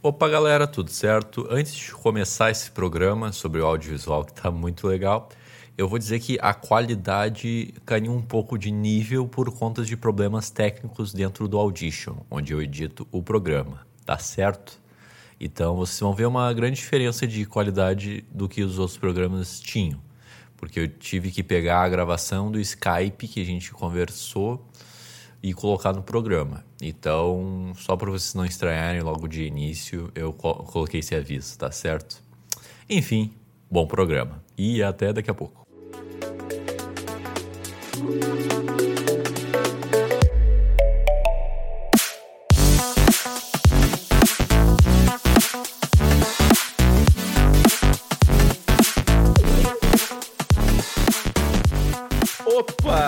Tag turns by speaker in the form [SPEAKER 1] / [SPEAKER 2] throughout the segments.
[SPEAKER 1] Opa, galera, tudo certo? Antes de começar esse programa sobre o audiovisual, que está muito legal, eu vou dizer que a qualidade caiu um pouco de nível por conta de problemas técnicos dentro do Audition, onde eu edito o programa, tá certo? Então vocês vão ver uma grande diferença de qualidade do que os outros programas tinham, porque eu tive que pegar a gravação do Skype que a gente conversou e colocar no programa. Então, só para vocês não estranharem logo de início, eu coloquei esse aviso, tá certo? Enfim, bom programa e até daqui a pouco.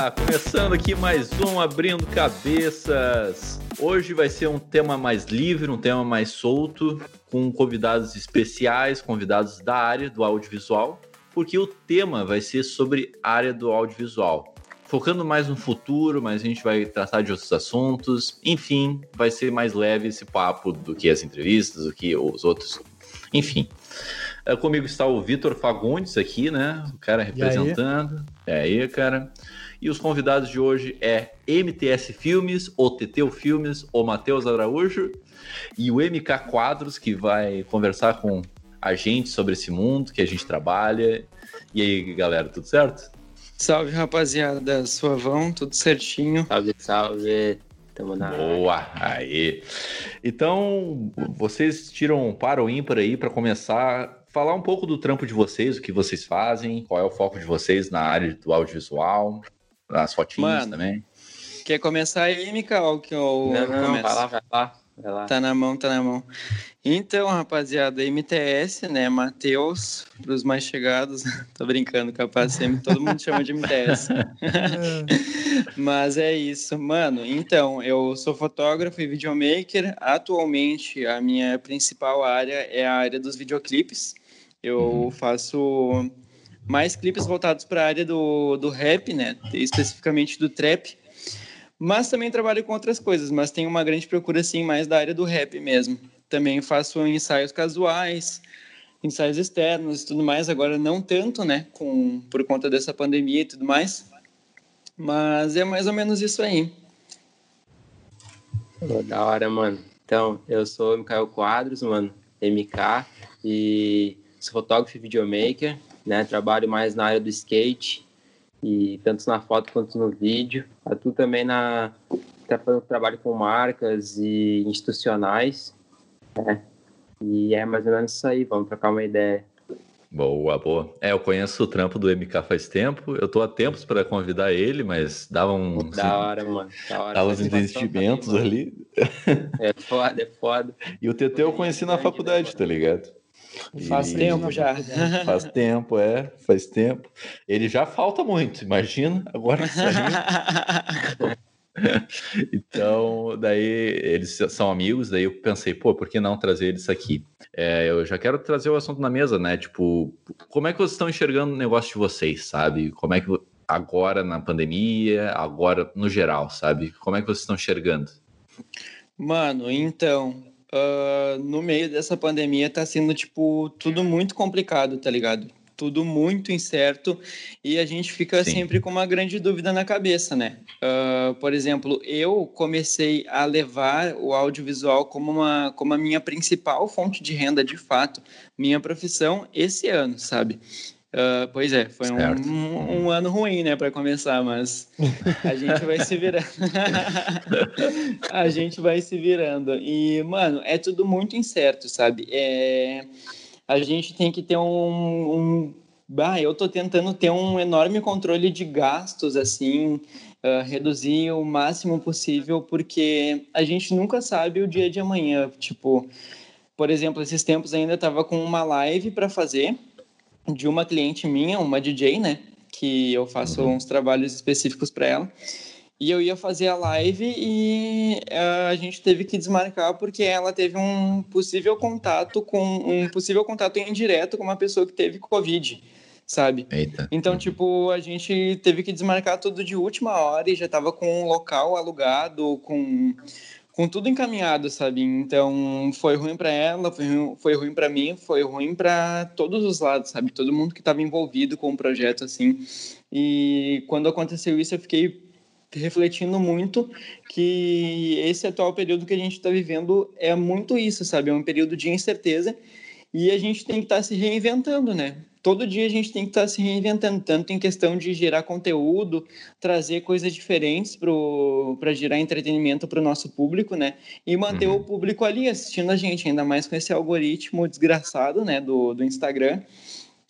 [SPEAKER 1] Começando aqui mais um Abrindo Cabeças. Hoje vai ser um tema mais livre, um tema mais solto, com convidados especiais, convidados da área do audiovisual, porque o tema vai ser sobre a área do audiovisual. Focando mais no futuro, mas a gente vai tratar de outros assuntos. Enfim, vai ser mais leve esse papo do que as entrevistas, do que os outros. Enfim. É, comigo está o Vitor Fagundes aqui, né? O cara representando. Aí? É aí, cara. E os convidados de hoje é MTS Filmes, o Teteu Filmes, o Matheus Araújo e o MK Quadros, que vai conversar com a gente sobre esse mundo que a gente trabalha. E aí, galera, tudo certo?
[SPEAKER 2] Salve, rapaziada. Suavão, tudo certinho.
[SPEAKER 3] Salve, salve. Tamo na
[SPEAKER 1] Boa, aí. Então, vocês tiram para o ímpar aí para começar falar um pouco do trampo de vocês, o que vocês fazem, qual é o foco de vocês na área do audiovisual as fotinhas Mano, também.
[SPEAKER 2] Quer começar aí, Mikael? Que eu
[SPEAKER 3] não, não, vai lá, vai lá, vai lá.
[SPEAKER 2] Tá na mão, tá na mão. Então, rapaziada, MTS, né? Matheus, para os mais chegados. Tô brincando, capaz sempre todo mundo chama de MTS. Mas é isso, mano. Então, eu sou fotógrafo e videomaker. Atualmente, a minha principal área é a área dos videoclipes. Eu uhum. faço mais clipes voltados para a área do, do rap, né? Especificamente do trap. Mas também trabalho com outras coisas, mas tenho uma grande procura, assim, mais da área do rap mesmo. Também faço ensaios casuais, ensaios externos e tudo mais. Agora não tanto, né? Com, por conta dessa pandemia e tudo mais. Mas é mais ou menos isso aí.
[SPEAKER 3] Da hora, mano. Então, eu sou o Mikael Quadros, mano, MK, e sou fotógrafo e videomaker né? Trabalho mais na área do skate e tanto na foto quanto no vídeo. Atuo também na tá fazendo trabalho com marcas e institucionais, né? E é mais ou menos isso aí, vamos trocar uma ideia.
[SPEAKER 1] Boa, boa. É, eu conheço o trampo do MK faz tempo. Eu tô há tempos para convidar ele, mas dava um.
[SPEAKER 3] Da hora, mano. Da hora.
[SPEAKER 1] Dava uns investimentos ali.
[SPEAKER 3] É foda, é foda.
[SPEAKER 1] E o TT eu conheci na faculdade, tá ligado?
[SPEAKER 2] Faz e... tempo já.
[SPEAKER 1] Faz tempo, é, faz tempo. Ele já falta muito, imagina, agora saindo. então, daí eles são amigos, daí eu pensei, pô, por que não trazer eles aqui? É, eu já quero trazer o assunto na mesa, né? Tipo, como é que vocês estão enxergando o negócio de vocês, sabe? Como é que agora na pandemia, agora no geral, sabe? Como é que vocês estão enxergando?
[SPEAKER 2] Mano, então, uh, no meio dessa pandemia tá sendo, tipo, tudo muito complicado, tá ligado? Tudo muito incerto e a gente fica Sim. sempre com uma grande dúvida na cabeça, né? Uh, por exemplo, eu comecei a levar o audiovisual como, uma, como a minha principal fonte de renda de fato, minha profissão esse ano, sabe? Uh, pois é, foi um, um, um, ano ruim, né, para começar, mas a gente vai se virando. a gente vai se virando. E, mano, é tudo muito incerto, sabe? É... A gente tem que ter um, um. Bah, eu tô tentando ter um enorme controle de gastos, assim, uh, reduzir o máximo possível, porque a gente nunca sabe o dia de amanhã. Tipo, por exemplo, esses tempos ainda tava com uma live para fazer de uma cliente minha, uma DJ, né? Que eu faço uhum. uns trabalhos específicos para ela. E eu ia fazer a live e uh, a gente teve que desmarcar porque ela teve um possível contato com um possível contato indireto com uma pessoa que teve Covid, sabe?
[SPEAKER 1] Eita.
[SPEAKER 2] Então, tipo, a gente teve que desmarcar tudo de última hora e já tava com um local alugado, com com tudo encaminhado, sabe? Então, foi ruim para ela, foi ruim, foi ruim para mim, foi ruim para todos os lados, sabe? Todo mundo que estava envolvido com o projeto, assim. E quando aconteceu isso, eu fiquei refletindo muito que esse atual período que a gente está vivendo é muito isso, sabe? É um período de incerteza e a gente tem que estar tá se reinventando, né? Todo dia a gente tem que estar tá se reinventando, tanto em questão de gerar conteúdo, trazer coisas diferentes para gerar entretenimento para o nosso público, né? E manter uhum. o público ali assistindo a gente, ainda mais com esse algoritmo desgraçado, né, do, do Instagram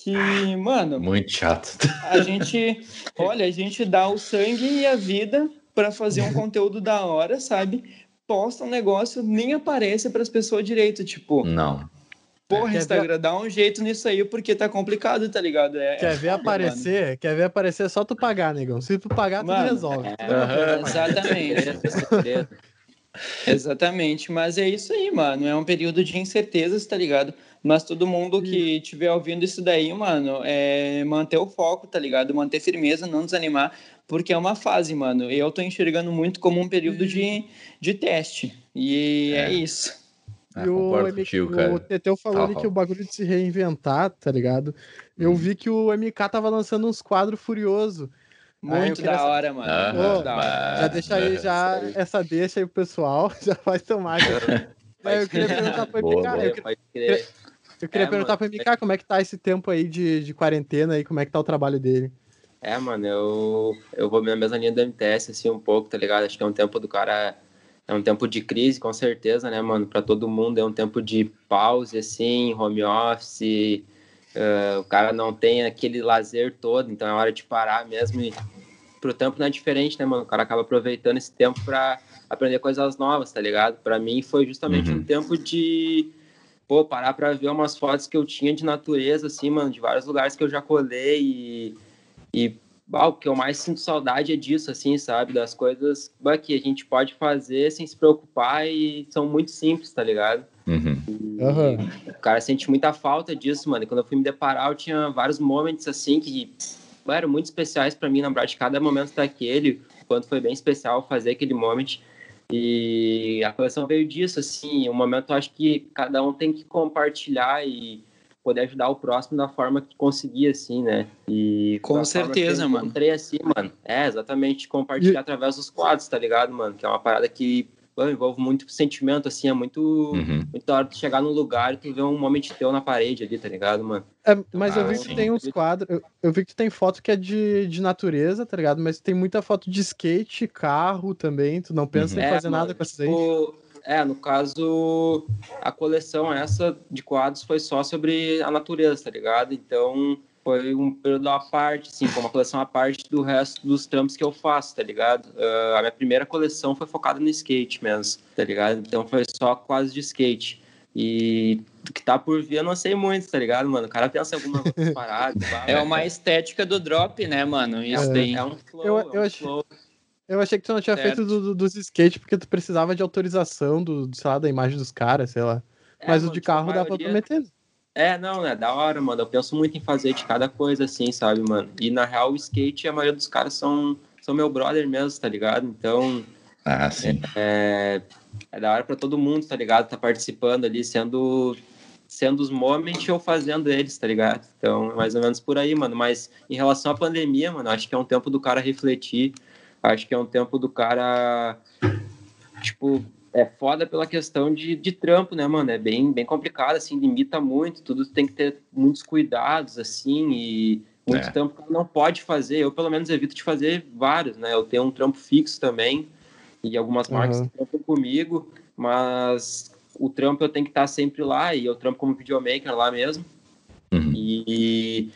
[SPEAKER 2] que, mano.
[SPEAKER 1] Muito chato.
[SPEAKER 2] A gente, olha, a gente dá o sangue e a vida para fazer um conteúdo da hora, sabe? Posta um negócio, nem aparece para as pessoas direito, tipo.
[SPEAKER 1] Não.
[SPEAKER 2] Porra, Instagram, ver... dá um jeito nisso aí, porque tá complicado, tá ligado? É,
[SPEAKER 4] quer ver aparecer? Mano. Quer ver aparecer é só tu pagar, negão. Se tu pagar, mano, tu resolve.
[SPEAKER 2] É, exatamente. exatamente. Mas é isso aí, mano. É um período de incertezas, tá ligado? Mas todo mundo que estiver ouvindo isso daí, mano, é manter o foco, tá ligado? Manter firmeza, não desanimar, porque é uma fase, mano. Eu tô enxergando muito como um período de, de teste. E é, é isso.
[SPEAKER 4] Ah, e o, contigo, o Teteu falou ali que o bagulho de se reinventar, tá ligado? Eu hum. vi que o MK tava lançando uns quadros furiosos.
[SPEAKER 2] Muito da hora, mano. Ah,
[SPEAKER 4] Pô, da hora. Já deixa aí, já essa deixa aí pro pessoal, já faz tomar. eu queria perguntar pro MK. Eu queria, eu queria é, perguntar mano, pro MK como é que tá esse tempo aí de, de quarentena aí, como é que tá o trabalho dele.
[SPEAKER 3] É, mano, eu, eu vou na mesma linha do MTS, assim, um pouco, tá ligado? Acho que é um tempo do cara é um tempo de crise, com certeza, né, mano? Para todo mundo é um tempo de pause, assim, home office. Uh, o cara não tem aquele lazer todo, então é hora de parar mesmo. E pro tempo não é diferente, né, mano? O cara acaba aproveitando esse tempo para aprender coisas novas, tá ligado? Para mim foi justamente uhum. um tempo de pô, parar para ver umas fotos que eu tinha de natureza, assim, mano, de vários lugares que eu já colei e, e ah, o que eu mais sinto saudade é disso, assim, sabe? Das coisas bah, que a gente pode fazer sem se preocupar e são muito simples, tá ligado?
[SPEAKER 1] Uhum.
[SPEAKER 4] Uhum.
[SPEAKER 3] O cara sente muita falta disso, mano. E quando eu fui me deparar, eu tinha vários momentos, assim, que bah, eram muito especiais para mim, lembrar de cada momento daquele, o quanto foi bem especial fazer aquele moment. E a coleção veio disso, assim, um momento eu acho que cada um tem que compartilhar e poder ajudar o próximo da forma que conseguir, assim, né? E
[SPEAKER 2] com certeza, mano.
[SPEAKER 3] Encontrei assim, mano. É, exatamente, compartilhar e... através dos quadros, tá ligado, mano? Que é uma parada que envolve muito sentimento, assim, é muito, uhum. muito da hora de chegar num lugar e tu ver um momento teu na parede ali, tá ligado, mano?
[SPEAKER 4] É, mas ah, eu vi que tem uns quadros, eu, eu, vi que tem foto que é de, de natureza, tá ligado? Mas tem muita foto de skate, carro também, tu não pensa uhum. em fazer é, nada mano, com essas aí?
[SPEAKER 3] É, no caso, a coleção essa de quadros foi só sobre a natureza, tá ligado? Então, foi um período à parte, assim, foi uma coleção à parte do resto dos trampos que eu faço, tá ligado? Uh, a minha primeira coleção foi focada no skate mesmo, tá ligado? Então foi só quase de skate. E do que tá por vir, eu não sei muito, tá ligado, mano? O cara pensa em alguma parada.
[SPEAKER 2] é uma estética do drop, né, mano? Isso
[SPEAKER 4] é, é um flow, eu, eu é um flow. Eu achei que tu não tinha certo. feito do, do, dos skates porque tu precisava de autorização do, sei lá, da imagem dos caras, sei lá. É, Mas mano, o de carro tipo, dá maioria... pra meter. Né?
[SPEAKER 3] É, não, é da hora, mano. Eu penso muito em fazer de cada coisa assim, sabe, mano? E na real, o skate, a maioria dos caras são, são meu brother mesmo, tá ligado? Então.
[SPEAKER 1] Ah, sim.
[SPEAKER 3] É, é da hora pra todo mundo, tá ligado? Tá participando ali, sendo sendo os moments ou fazendo eles, tá ligado? Então, mais ou menos por aí, mano. Mas em relação à pandemia, mano, acho que é um tempo do cara refletir Acho que é um tempo do cara, tipo, é foda pela questão de, de trampo, né, mano? É bem, bem complicado, assim, limita muito, tudo tem que ter muitos cuidados, assim, e muito é. trampo não pode fazer. Eu, pelo menos, evito de fazer vários, né? Eu tenho um trampo fixo também, e algumas marcas uhum. trampam comigo, mas o trampo eu tenho que estar sempre lá, e eu trampo como videomaker lá mesmo. Uhum. E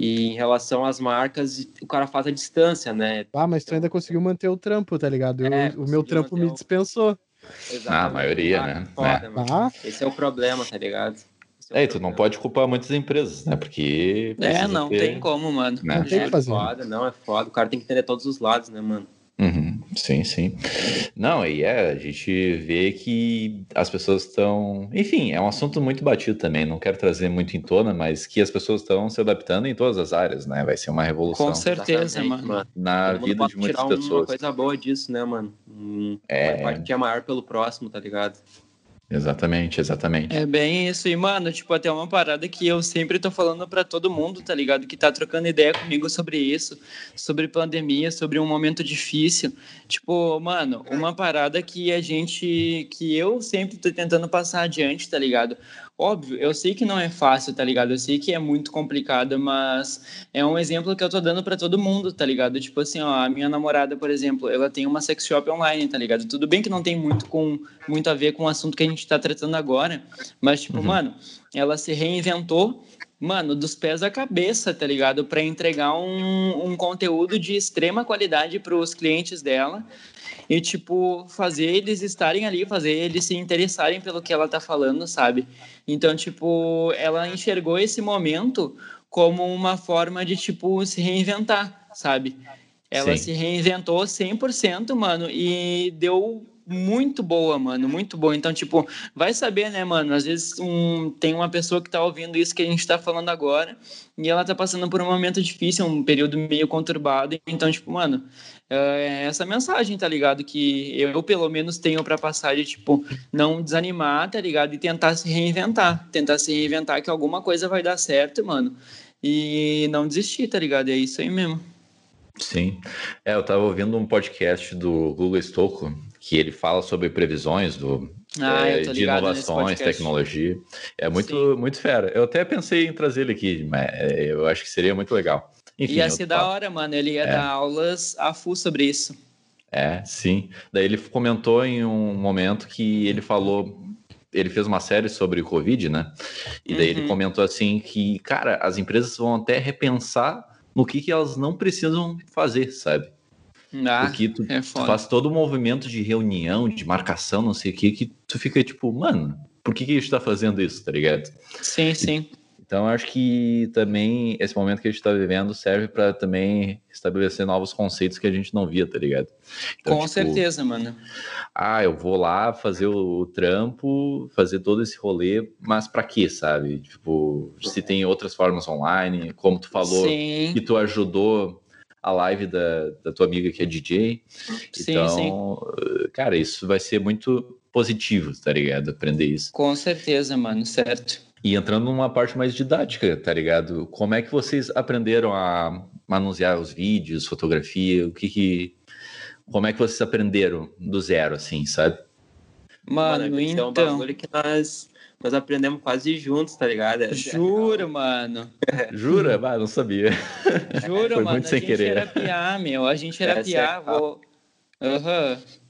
[SPEAKER 3] e em relação às marcas, o cara faz a distância, né?
[SPEAKER 4] Ah, mas tu ainda conseguiu manter o trampo, tá ligado? Eu, é, o meu trampo me dispensou.
[SPEAKER 1] Exatamente. Ah, a maioria, ah, né?
[SPEAKER 3] Foda, é. Ah. Esse é o problema, tá ligado?
[SPEAKER 1] É, é tu não pode culpar muitas empresas, né? Porque.
[SPEAKER 2] É, não ter... tem como, mano.
[SPEAKER 3] Né? Não tem que fazer. É foda, não, é foda. O cara tem que entender todos os lados, né, mano?
[SPEAKER 1] Uhum, sim, sim. Não, e é, a gente vê que as pessoas estão. Enfim, é um assunto muito batido também, não quero trazer muito em tona, mas que as pessoas estão se adaptando em todas as áreas, né? Vai ser uma revolução.
[SPEAKER 2] Com certeza, mano.
[SPEAKER 1] Na vida de muitas pessoas.
[SPEAKER 3] uma coisa boa disso, né, mano? Um, é... Uma empatia maior pelo próximo, tá ligado?
[SPEAKER 1] Exatamente, exatamente.
[SPEAKER 2] É bem isso. E, mano, tipo, até uma parada que eu sempre tô falando para todo mundo, tá ligado? Que tá trocando ideia comigo sobre isso, sobre pandemia, sobre um momento difícil. Tipo, mano, uma parada que a gente. que eu sempre tô tentando passar adiante, tá ligado? Óbvio, eu sei que não é fácil, tá ligado? Eu sei que é muito complicado, mas é um exemplo que eu tô dando para todo mundo, tá ligado? Tipo assim, ó, a minha namorada, por exemplo, ela tem uma sex shop online, tá ligado? Tudo bem que não tem muito com muito a ver com o assunto que a gente tá tratando agora, mas tipo, uhum. mano, ela se reinventou mano, dos pés à cabeça, tá ligado? Para entregar um, um conteúdo de extrema qualidade para os clientes dela e, tipo, fazer eles estarem ali, fazer eles se interessarem pelo que ela tá falando, sabe? Então, tipo, ela enxergou esse momento como uma forma de, tipo, se reinventar, sabe? Ela Sim. se reinventou 100%, mano, e deu muito boa, mano, muito boa. Então, tipo, vai saber, né, mano? Às vezes um, tem uma pessoa que tá ouvindo isso que a gente tá falando agora e ela tá passando por um momento difícil, um período meio conturbado. Então, tipo, mano, é essa mensagem, tá ligado? Que eu, pelo menos, tenho para passar de, tipo, não desanimar, tá ligado? E tentar se reinventar. Tentar se reinventar que alguma coisa vai dar certo, mano. E não desistir, tá ligado? É isso aí mesmo.
[SPEAKER 1] Sim. É, eu tava ouvindo um podcast do Google Stocco, que ele fala sobre previsões do, ah, é, de inovações, tecnologia. É muito, muito fera. Eu até pensei em trazer ele aqui, mas é, eu acho que seria muito legal.
[SPEAKER 2] Enfim, ia ser da hora, mano. Ele ia é. dar aulas a full sobre isso.
[SPEAKER 1] É, sim. Daí ele comentou em um momento que ele falou. Ele fez uma série sobre o Covid, né? E daí uhum. ele comentou assim que, cara, as empresas vão até repensar no que, que elas não precisam fazer, sabe?
[SPEAKER 2] Ah,
[SPEAKER 1] Porque tu, é tu, faz todo o movimento de reunião, de marcação, não sei o que, que tu fica tipo, mano, por que, que a gente tá fazendo isso, tá ligado?
[SPEAKER 2] Sim, sim.
[SPEAKER 1] Então, acho que também esse momento que a gente está vivendo serve para também estabelecer novos conceitos que a gente não via, tá ligado?
[SPEAKER 2] Então, Com tipo, certeza, mano.
[SPEAKER 1] Ah, eu vou lá fazer o, o trampo, fazer todo esse rolê, mas para quê, sabe? Tipo, se tem outras formas online, como tu falou, Sim. que tu ajudou a live da, da tua amiga que é DJ. Sim, então, sim. cara, isso vai ser muito positivo, tá ligado? Aprender isso.
[SPEAKER 2] Com certeza, mano, certo.
[SPEAKER 1] E entrando numa parte mais didática, tá ligado? Como é que vocês aprenderam a manusear os vídeos, fotografia? O que que. Como é que vocês aprenderam do zero, assim, sabe?
[SPEAKER 2] Mano, Mano então. É um então. bagulho
[SPEAKER 3] que nós, nós aprendemos quase juntos, tá ligado?
[SPEAKER 2] É Juro, mano.
[SPEAKER 1] Jura? Ah, não sabia.
[SPEAKER 2] Juro, Foi mano. Muito a sem gente querer. era piar, meu. A gente era é, piar. Vou... Aham. Uhum.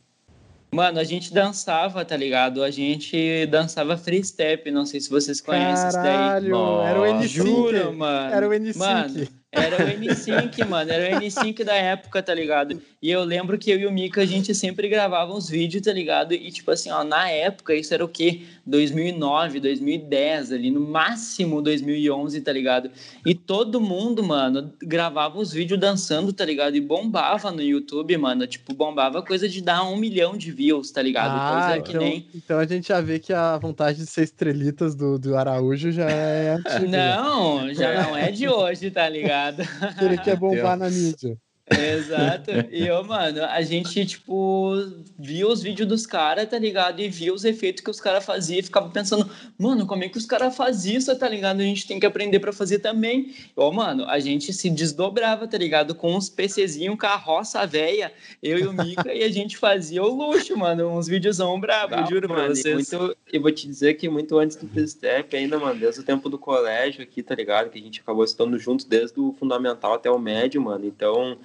[SPEAKER 2] Mano, a gente dançava, tá ligado? A gente dançava free step, não sei se vocês conhecem
[SPEAKER 4] Caralho, isso daí. Era o N5.
[SPEAKER 2] Juro, mano.
[SPEAKER 4] Era o N5.
[SPEAKER 2] Mano, era o N5, mano. Era o N5 da época, tá ligado? E eu lembro que eu e o Mika, a gente sempre gravava uns vídeos, tá ligado? E, tipo assim, ó, na época, isso era o quê? 2009, 2010, ali, no máximo 2011, tá ligado? E todo mundo, mano, gravava os vídeos dançando, tá ligado? E bombava no YouTube, mano. Tipo, bombava coisa de dar um milhão de views, tá ligado?
[SPEAKER 4] Ah, coisa então, que nem... então a gente já vê que a vontade de ser estrelitas do, do Araújo já é antiga.
[SPEAKER 2] Não, já não é de hoje, tá ligado?
[SPEAKER 4] Ele quer bombar na mídia.
[SPEAKER 2] Exato. E, ô, mano, a gente, tipo, via os vídeos dos caras, tá ligado? E via os efeitos que os caras faziam e ficava pensando, mano, como é que os caras faziam isso, tá ligado? A gente tem que aprender para fazer também. Ô, mano, a gente se desdobrava, tá ligado? Com uns PCzinhos, carroça velha, eu e o Mika, e a gente fazia o luxo, mano. Uns videozão brabo, eu juro mano, pra vocês.
[SPEAKER 3] Muito, eu vou te dizer que muito antes do Step ainda, mano, desde o tempo do colégio aqui, tá ligado? Que a gente acabou estando juntos desde o fundamental até o médio, mano. Então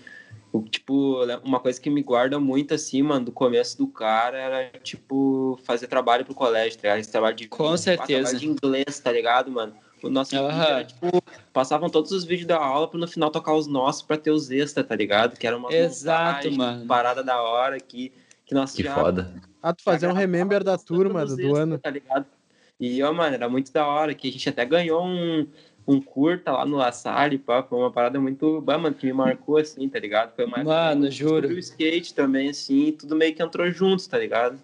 [SPEAKER 3] tipo, uma coisa que me guarda muito, assim, mano, do começo do cara era, tipo, fazer trabalho pro colégio, tá ligado? Esse trabalho de...
[SPEAKER 2] Com certeza.
[SPEAKER 3] de inglês, tá ligado, mano? O nosso uhum. era, tipo, passavam todos os vídeos da aula pra no final tocar os nossos pra ter os extra, tá ligado? Que era uma
[SPEAKER 2] Exato, mano.
[SPEAKER 3] parada da hora que, que nós
[SPEAKER 1] Que já, foda.
[SPEAKER 4] Ah, tu fazer um remember da turma do, do ano.
[SPEAKER 3] Tá ligado? E, ó, mano, era muito da hora, que a gente até ganhou um um curta lá no La Salle, pá, foi uma parada muito, bah, mano, que me marcou, assim, tá ligado? Foi uma
[SPEAKER 2] Mano, juro.
[SPEAKER 3] o skate também, assim, tudo meio que entrou juntos, tá ligado?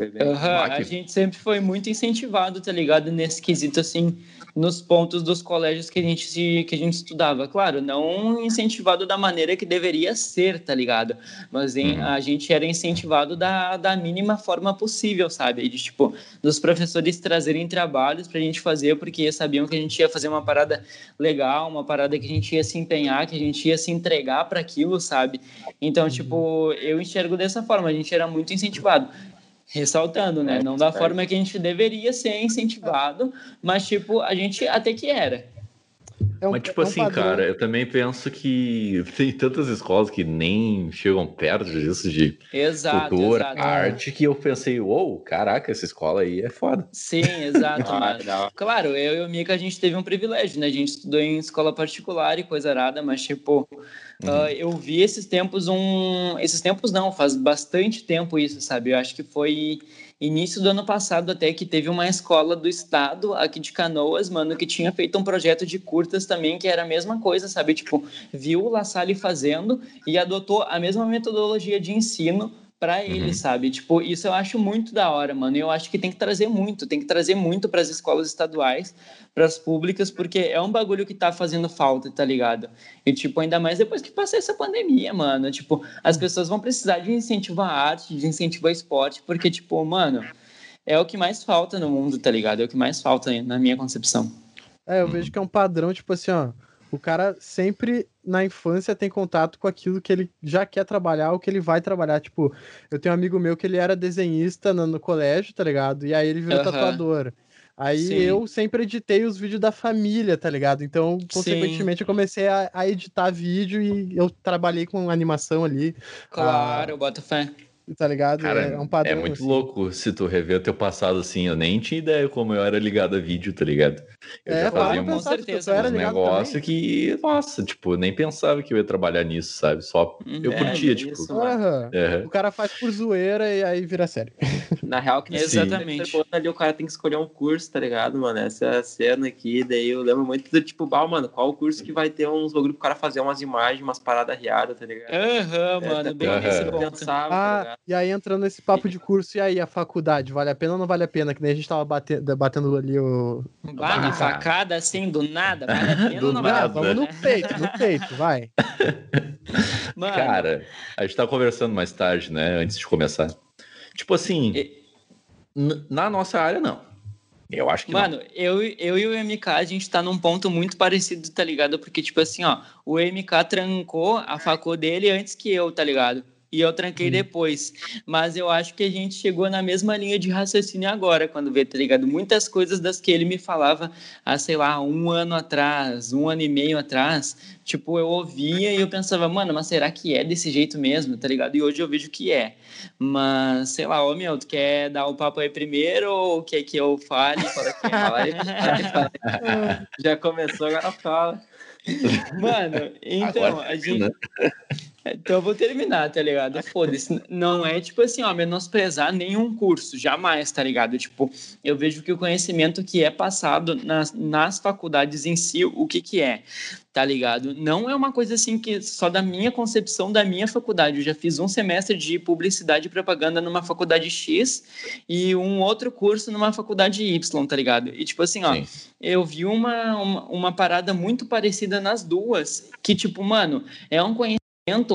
[SPEAKER 2] Uhum, a gente sempre foi muito incentivado, tá ligado? Nesse quesito, assim, nos pontos dos colégios que a gente, se, que a gente estudava. Claro, não incentivado da maneira que deveria ser, tá ligado? Mas em, uhum. a gente era incentivado da, da mínima forma possível, sabe? De, tipo, dos professores trazerem trabalhos pra gente fazer, porque sabiam que a gente ia fazer uma parada legal, uma parada que a gente ia se empenhar, que a gente ia se entregar para aquilo, sabe? Então, uhum. tipo, eu enxergo dessa forma, a gente era muito incentivado ressaltando, né? É, não da é. forma que a gente deveria ser incentivado, mas tipo, a gente até que era.
[SPEAKER 1] É um, mas tipo é um assim, padrão. cara, eu também penso que tem tantas escolas que nem chegam perto disso de
[SPEAKER 2] exato,
[SPEAKER 1] cultura,
[SPEAKER 2] exato.
[SPEAKER 1] arte, que eu pensei, uou, wow, caraca, essa escola aí é foda.
[SPEAKER 2] Sim, exato. ah, claro, eu e o Mika, a gente teve um privilégio, né? A gente estudou em escola particular e coisa arada, mas tipo, Uhum. Uh, eu vi esses tempos um. Esses tempos não, faz bastante tempo isso, sabe? Eu acho que foi início do ano passado até que teve uma escola do estado aqui de Canoas, mano, que tinha feito um projeto de curtas também, que era a mesma coisa, sabe? Tipo, viu o La Salle fazendo e adotou a mesma metodologia de ensino para ele, uhum. sabe? Tipo, isso eu acho muito da hora, mano. Eu acho que tem que trazer muito, tem que trazer muito para as escolas estaduais, para as públicas, porque é um bagulho que tá fazendo falta, tá ligado? E tipo, ainda mais depois que passar essa pandemia, mano. Tipo, as pessoas vão precisar de incentivo à arte, de incentivo ao esporte, porque tipo, mano, é o que mais falta no mundo, tá ligado? É o que mais falta na minha concepção.
[SPEAKER 4] É, eu vejo que é um padrão, tipo assim, ó, o cara sempre na infância tem contato com aquilo que ele já quer trabalhar ou que ele vai trabalhar. Tipo, eu tenho um amigo meu que ele era desenhista no, no colégio, tá ligado? E aí ele virou uhum. tatuador. Aí Sim. eu sempre editei os vídeos da família, tá ligado? Então, consequentemente, Sim. eu comecei a, a, editar vídeo e eu trabalhei com animação ali.
[SPEAKER 2] Claro, ah, eu boto fé
[SPEAKER 4] tá ligado?
[SPEAKER 1] Cara, é, um padrão. É muito assim. louco se tu rever o teu passado assim. Eu nem tinha ideia como eu era ligado a vídeo, tá ligado? Eu é, já fazia um,
[SPEAKER 2] certeza,
[SPEAKER 1] um negócio que, nossa, tipo, nem pensava que eu ia trabalhar nisso, sabe? Só uhum. eu é, curtia, tipo. Isso,
[SPEAKER 4] uhum. O cara faz por zoeira e aí vira sério.
[SPEAKER 3] Na real, que exatamente. ali o cara tem que escolher um curso, tá ligado, mano? Essa cena aqui, daí eu lembro muito do tipo, bah, mano, qual o curso que vai ter uns bagulho pro cara fazer umas imagens, umas paradas riadas, tá ligado?
[SPEAKER 2] Aham, uhum, mano, bem uhum. nesse
[SPEAKER 4] Pensava, tá ah, tá e aí entrando nesse papo de curso, e aí, a faculdade, vale a pena ou não vale a pena? Que nem a gente tava batendo, batendo ali o.
[SPEAKER 2] Vai na facada assim, do nada, vale a pena ou não vale a
[SPEAKER 4] pena? Vamos no peito, no peito, vai.
[SPEAKER 1] Mano. Cara, a gente tava conversando mais tarde, né, antes de começar. Tipo assim, e... na nossa área, não. Eu acho que
[SPEAKER 2] Mano,
[SPEAKER 1] não.
[SPEAKER 2] eu, eu e o MK, a gente tá num ponto muito parecido, tá ligado? Porque, tipo assim, ó, o MK trancou a facô dele antes que eu, tá ligado? E eu tranquei depois. Mas eu acho que a gente chegou na mesma linha de raciocínio agora, quando vê, tá ligado? Muitas coisas das que ele me falava há, sei lá, um ano atrás, um ano e meio atrás, tipo, eu ouvia e eu pensava, mano, mas será que é desse jeito mesmo, tá ligado? E hoje eu vejo que é. Mas, sei lá, ô meu, tu quer dar o papo aí primeiro ou quer que eu fale? Fala, aí, fala. Já começou, agora fala. Mano, então, a gente. Então eu vou terminar, tá ligado? Foda-se. Não é tipo assim, ó, menosprezar nenhum curso, jamais, tá ligado? Tipo, eu vejo que o conhecimento que é passado nas, nas faculdades em si, o que que é, tá ligado? Não é uma coisa assim que só da minha concepção da minha faculdade. Eu já fiz um semestre de publicidade e propaganda numa faculdade X e um outro curso numa faculdade Y, tá ligado? E tipo assim, ó, Sim. eu vi uma, uma, uma parada muito parecida nas duas, que tipo, mano, é um conhecimento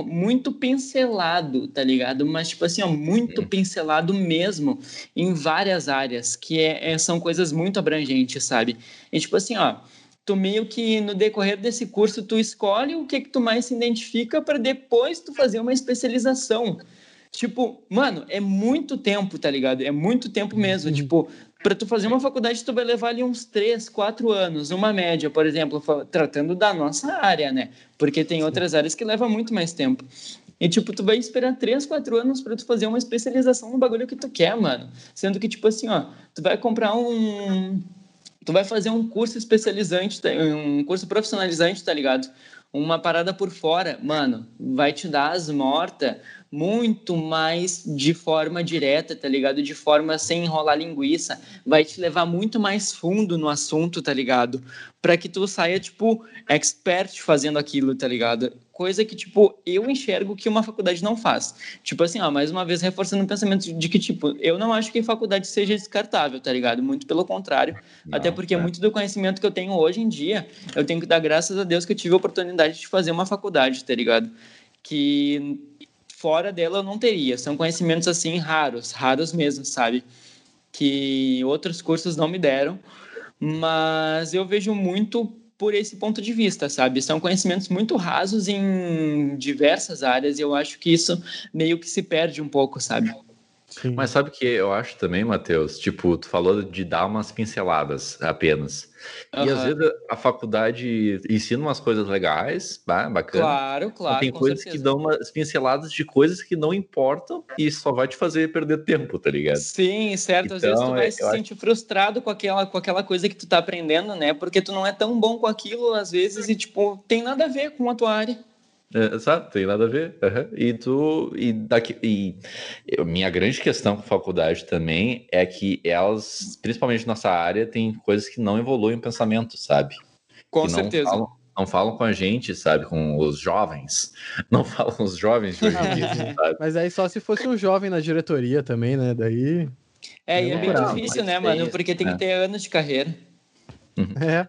[SPEAKER 2] muito pincelado, tá ligado? Mas, tipo assim, ó, muito pincelado mesmo em várias áreas, que é, é, são coisas muito abrangentes, sabe? E, tipo assim, ó, tu meio que no decorrer desse curso tu escolhe o que que tu mais se identifica para depois tu fazer uma especialização. Tipo, mano, é muito tempo, tá ligado? É muito tempo mesmo. Uhum. Tipo, para tu fazer uma faculdade, tu vai levar ali uns 3, 4 anos, uma média, por exemplo, tratando da nossa área, né? Porque tem outras áreas que levam muito mais tempo. E, tipo, tu vai esperar 3, 4 anos para tu fazer uma especialização no bagulho que tu quer, mano. Sendo que, tipo assim, ó, tu vai comprar um. Tu vai fazer um curso especializante, tá, um curso profissionalizante, tá ligado? Uma parada por fora, mano, vai te dar as mortas muito mais de forma direta, tá ligado? De forma sem enrolar linguiça, vai te levar muito mais fundo no assunto, tá ligado? Para que tu saia tipo expert fazendo aquilo, tá ligado? Coisa que tipo eu enxergo que uma faculdade não faz. Tipo assim, ó, mais uma vez reforçando o pensamento de que tipo, eu não acho que faculdade seja descartável, tá ligado? Muito pelo contrário, não, até porque é. muito do conhecimento que eu tenho hoje em dia, eu tenho que dar graças a Deus que eu tive a oportunidade de fazer uma faculdade, tá ligado? Que fora dela eu não teria. São conhecimentos assim raros, raros mesmo, sabe? Que outros cursos não me deram, mas eu vejo muito por esse ponto de vista, sabe? São conhecimentos muito rasos em diversas áreas e eu acho que isso meio que se perde um pouco, sabe?
[SPEAKER 1] Sim. Mas sabe o que eu acho também, Matheus? Tipo, tu falou de dar umas pinceladas apenas. Uhum. E às vezes a faculdade ensina umas coisas legais, bah, bacana.
[SPEAKER 2] Claro, claro.
[SPEAKER 1] Tem coisas certeza. que dão umas pinceladas de coisas que não importam e só vai te fazer perder tempo, tá ligado?
[SPEAKER 2] Sim, certo. Então, às vezes tu então, vai se sentir acho... frustrado com aquela, com aquela coisa que tu tá aprendendo, né? Porque tu não é tão bom com aquilo, às vezes, e tipo, tem nada a ver com a tua área.
[SPEAKER 1] É, sabe, tem nada a ver. Uhum. E tu. E, daqui, e minha grande questão com a faculdade também é que elas, principalmente nossa área, tem coisas que não evoluem o pensamento, sabe?
[SPEAKER 2] Com
[SPEAKER 1] que
[SPEAKER 2] certeza.
[SPEAKER 1] Não falam, não falam com a gente, sabe? Com os jovens. Não falam com os jovens de hoje em dia,
[SPEAKER 4] sabe? Mas aí só se fosse um jovem na diretoria também, né? Daí.
[SPEAKER 2] É, e é bem difícil, né, mano? Porque tem que é. ter anos de carreira.
[SPEAKER 1] Uhum. É.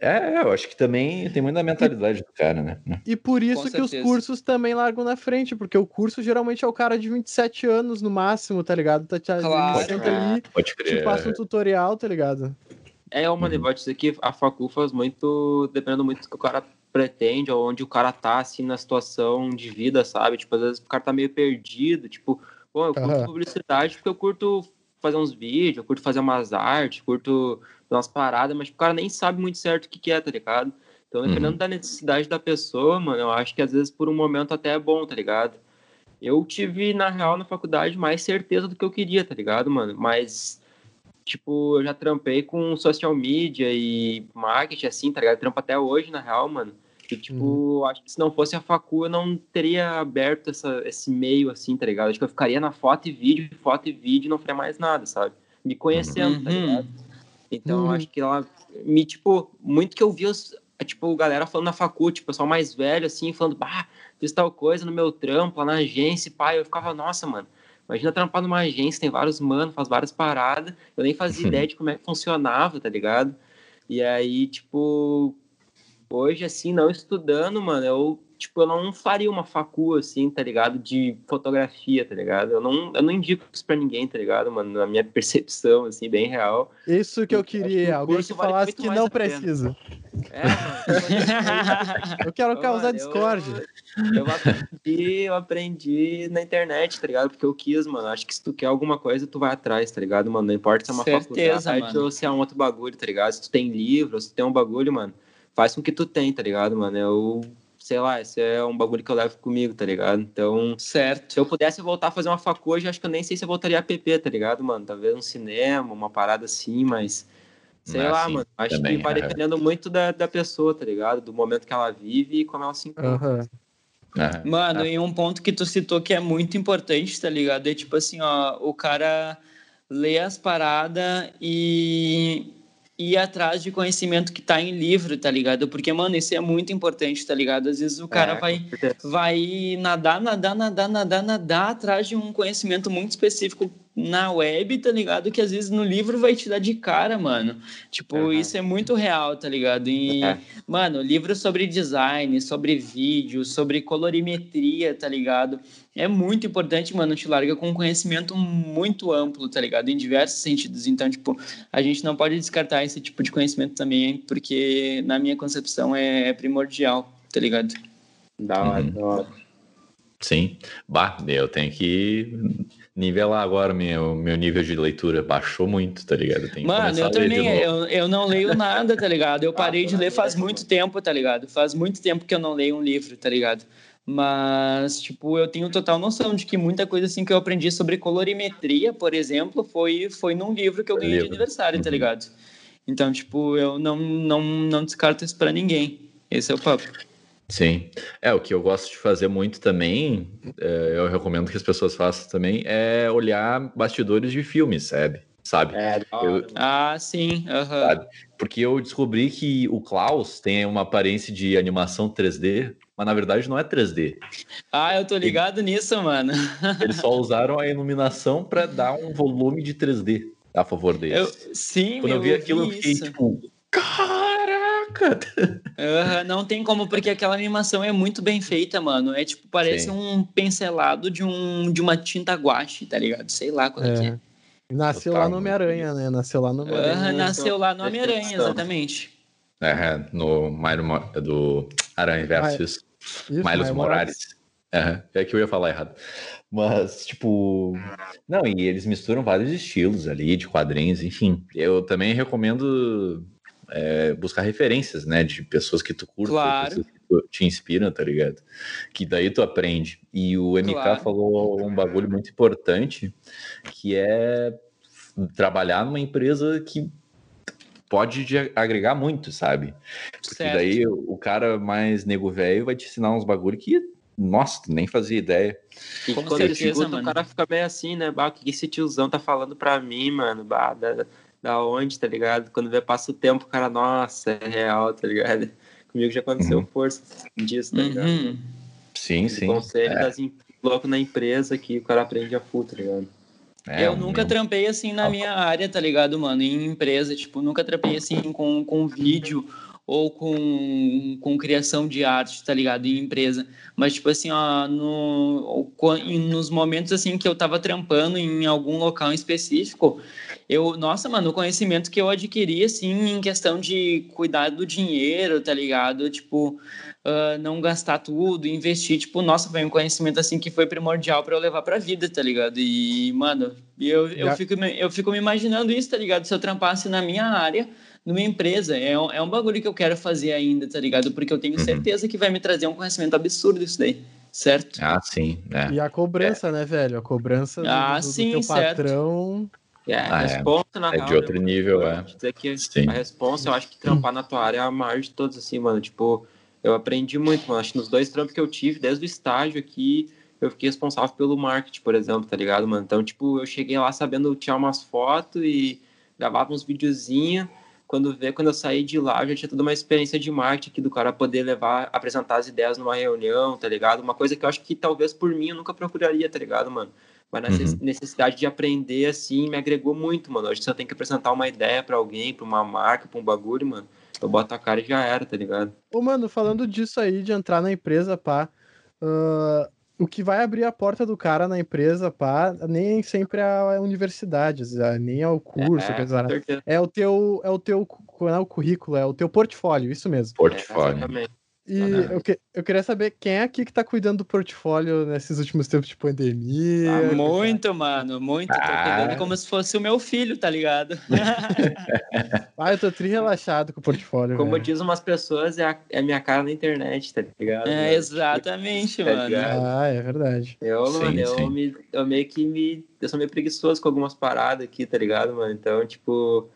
[SPEAKER 1] é. É, eu acho que também tem muita mentalidade do cara, né?
[SPEAKER 4] E por isso que os cursos também largam na frente, porque o curso geralmente é o cara de 27 anos no máximo, tá ligado? Tá te
[SPEAKER 2] claro,
[SPEAKER 4] ali, Pode crer. te passa um tutorial, tá ligado?
[SPEAKER 3] É, uma uhum. isso aqui, a facu faz muito, dependendo muito do que o cara pretende, ou onde o cara tá, assim, na situação de vida, sabe? Tipo, às vezes o cara tá meio perdido, tipo, pô, eu curto uhum. publicidade porque eu curto fazer uns vídeos, eu curto fazer umas artes, curto umas paradas, mas o cara nem sabe muito certo o que, que é, tá ligado? Então, dependendo uhum. da necessidade da pessoa, mano, eu acho que às vezes por um momento até é bom, tá ligado? Eu tive, na real, na faculdade, mais certeza do que eu queria, tá ligado, mano? Mas, tipo, eu já trampei com social media e marketing, assim, tá ligado? Trampo até hoje, na real, mano. E, tipo, uhum. acho que se não fosse a facu, eu não teria aberto essa, esse meio, assim, tá ligado? Acho que eu ficaria na foto e vídeo, foto e vídeo não faria mais nada, sabe? Me conhecendo, uhum. tá ligado? Então, uhum. acho que ela me, tipo, muito que eu vi os, tipo, galera falando na facu, tipo, pessoal mais velho, assim, falando, bah, fiz tal coisa no meu trampo, lá na agência, pai, eu ficava, nossa, mano, imagina trampar numa agência, tem vários manos, faz várias paradas, eu nem fazia ideia de como é que funcionava, tá ligado? E aí, tipo, hoje, assim, não estudando, mano, eu tipo, eu não faria uma facu, assim, tá ligado? De fotografia, tá ligado? Eu não, eu não indico isso pra ninguém, tá ligado, mano? Na minha percepção, assim, bem real.
[SPEAKER 4] Isso que eu queria, que alguém que falasse que não precisa. É, mano. eu quero causar discórdia.
[SPEAKER 3] Eu, eu, aprendi, eu aprendi na internet, tá ligado? Porque eu quis, mano. Acho que se tu quer alguma coisa, tu vai atrás, tá ligado, mano? Não importa se é uma Certeza, faculdade mano. ou se é um outro bagulho, tá ligado? Se tu tem livro, se tu tem um bagulho, mano, faz com que tu tem, tá ligado, mano? Eu sei lá, esse é um bagulho que eu levo comigo, tá ligado? Então,
[SPEAKER 2] certo.
[SPEAKER 3] Se eu pudesse voltar a fazer uma facu hoje, acho que eu nem sei se eu voltaria a PP, tá ligado, mano? Talvez um cinema, uma parada assim, mas. Sei lá, assim, mano. Acho também, que vai é. dependendo muito da, da pessoa, tá ligado? Do momento que ela vive e como ela se encontra. Uhum.
[SPEAKER 2] Mano, é. e um ponto que tu citou que é muito importante, tá ligado? É tipo assim, ó, o cara lê as paradas e ir atrás de conhecimento que tá em livro, tá ligado? Porque, mano, isso é muito importante, tá ligado? Às vezes o cara é, vai, vai nadar, nadar, nadar, nadar, nadar atrás de um conhecimento muito específico na web, tá ligado? Que às vezes no livro vai te dar de cara, mano. Tipo, uhum. isso é muito real, tá ligado? E, uhum. mano, livro sobre design, sobre vídeo, sobre colorimetria, tá ligado? É muito importante, mano, te larga com um conhecimento muito amplo, tá ligado? Em diversos sentidos. Então, tipo, a gente não pode descartar esse tipo de conhecimento também, porque na minha concepção é, é primordial, tá ligado?
[SPEAKER 3] Da hora, uhum. da hora.
[SPEAKER 1] Sim. Bah, eu tenho que nivelar agora meu, meu nível de leitura. Baixou muito, tá ligado?
[SPEAKER 2] Mano, eu também, eu, eu não leio nada, tá ligado? Eu parei de ler faz muito tempo, tá ligado? Faz muito tempo que eu não leio um livro, tá ligado? Mas, tipo, eu tenho total noção de que muita coisa assim que eu aprendi sobre colorimetria, por exemplo, foi, foi num livro que eu ganhei de aniversário, tá uhum. ligado? Então, tipo, eu não, não, não descarto isso pra ninguém. Esse é o papo.
[SPEAKER 1] Sim. É, o que eu gosto de fazer muito também, é, eu recomendo que as pessoas façam também, é olhar bastidores de filmes, sabe? Sabe?
[SPEAKER 2] É, eu, ah, sim. Uhum. Sabe?
[SPEAKER 1] Porque eu descobri que o Klaus tem uma aparência de animação 3D, mas na verdade não é 3D.
[SPEAKER 2] Ah, eu tô ligado nisso, mano.
[SPEAKER 1] Eles só usaram a iluminação para dar um volume de 3D a favor deles.
[SPEAKER 2] Eu, sim,
[SPEAKER 1] Quando eu vi aquilo, eu fiquei isso. tipo, caraca!
[SPEAKER 2] Uhum, não tem como, porque aquela animação é muito bem feita, mano. É tipo, parece Sim. um pincelado de, um, de uma tinta guache, tá ligado? Sei lá qual é, é que é.
[SPEAKER 4] Nasceu lá no Homem-Aranha, né? Nasceu lá no Homem-Aranha.
[SPEAKER 2] Uhum, nasceu lá no Homem-Aranha, exatamente.
[SPEAKER 1] É, no Mario do Aranha versus Miles Morales. Uhum, é que eu ia falar errado. Mas, tipo. Não, e eles misturam vários estilos ali, de quadrinhos, enfim. Eu também recomendo é, buscar referências, né? De pessoas que tu curte,
[SPEAKER 2] claro.
[SPEAKER 1] pessoas que tu, te inspiram, tá ligado? Que daí tu aprende. E o MK claro. falou um bagulho muito importante, que é trabalhar numa empresa que pode agregar muito, sabe? Porque certo. daí o cara mais nego velho vai te ensinar uns bagulho que, nossa, tu nem fazia ideia.
[SPEAKER 3] E Com quando certeza, escuta, mano. o cara fica bem assim, né? Bah, o que esse tiozão tá falando pra mim, mano? Bah, da, da onde, tá ligado? Quando vê, passa o tempo, o cara, nossa, é real, tá ligado? Comigo já aconteceu uhum. força disso, tá ligado? Uhum.
[SPEAKER 1] Sim, sim.
[SPEAKER 3] Conselho é. das louco na empresa que o cara aprende a full, tá ligado?
[SPEAKER 2] É, eu nunca meu... trampei assim na minha área, tá ligado, mano? Em empresa, tipo, nunca trampei assim com, com vídeo ou com, com criação de arte, tá ligado? Em empresa. Mas, tipo assim, ó, no, nos momentos assim que eu tava trampando em algum local específico, eu, nossa, mano, o conhecimento que eu adquiri, assim, em questão de cuidar do dinheiro, tá ligado? Tipo, uh, não gastar tudo, investir, tipo, nossa, foi um conhecimento assim que foi primordial para eu levar pra vida, tá ligado? E, mano, eu, eu, fico, eu fico me imaginando isso, tá ligado? Se eu trampasse na minha área, numa empresa, é um, é um bagulho que eu quero fazer ainda, tá ligado? Porque eu tenho uhum. certeza que vai me trazer um conhecimento absurdo isso daí certo?
[SPEAKER 1] Ah, sim. É.
[SPEAKER 4] E a cobrança, é. né, velho? A cobrança do,
[SPEAKER 2] ah,
[SPEAKER 4] do, do
[SPEAKER 2] sim,
[SPEAKER 4] teu patrão.
[SPEAKER 3] É, a ah, é. resposta, na
[SPEAKER 1] é real, de outro nível, é.
[SPEAKER 3] Dizer que sim. a resposta, eu acho que trampar na tua área é a maior de todas, assim, mano. Tipo, eu aprendi muito, mano. Acho que nos dois trampos que eu tive, desde o estágio aqui, eu fiquei responsável pelo marketing, por exemplo, tá ligado, mano? Então, tipo, eu cheguei lá sabendo tirar umas fotos e gravava uns videozinhos. Quando vê, quando eu saí de lá, eu já tinha toda uma experiência de marketing aqui do cara poder levar, apresentar as ideias numa reunião, tá ligado? Uma coisa que eu acho que talvez por mim eu nunca procuraria, tá ligado, mano? Mas a uhum. necessidade de aprender, assim, me agregou muito, mano. Hoje, se eu tenho que apresentar uma ideia para alguém, para uma marca, para um bagulho, mano, eu boto a cara e já era, tá ligado?
[SPEAKER 4] Ô, mano, falando disso aí, de entrar na empresa, pá, uh, o que vai abrir a porta do cara na empresa, pá, nem sempre é a universidade, nem é o curso, é, dizer, é o teu, é o teu, não é o currículo, é o teu portfólio, isso mesmo.
[SPEAKER 1] Portfólio.
[SPEAKER 4] É, e eu, que, eu queria saber quem é aqui que tá cuidando do portfólio nesses últimos tempos de pandemia.
[SPEAKER 2] Ah, muito, mano, muito. Ah. Tô cuidando como se fosse o meu filho, tá ligado?
[SPEAKER 4] ah, eu tô tri relaxado com o portfólio.
[SPEAKER 3] Como diz umas pessoas, é a, é a minha cara na internet, tá ligado?
[SPEAKER 2] É, exatamente, tá mano.
[SPEAKER 4] Ah, é verdade.
[SPEAKER 3] Eu, sim, mano, sim. Eu, me, eu meio que me. Eu sou meio preguiçoso com algumas paradas aqui, tá ligado, mano? Então, tipo.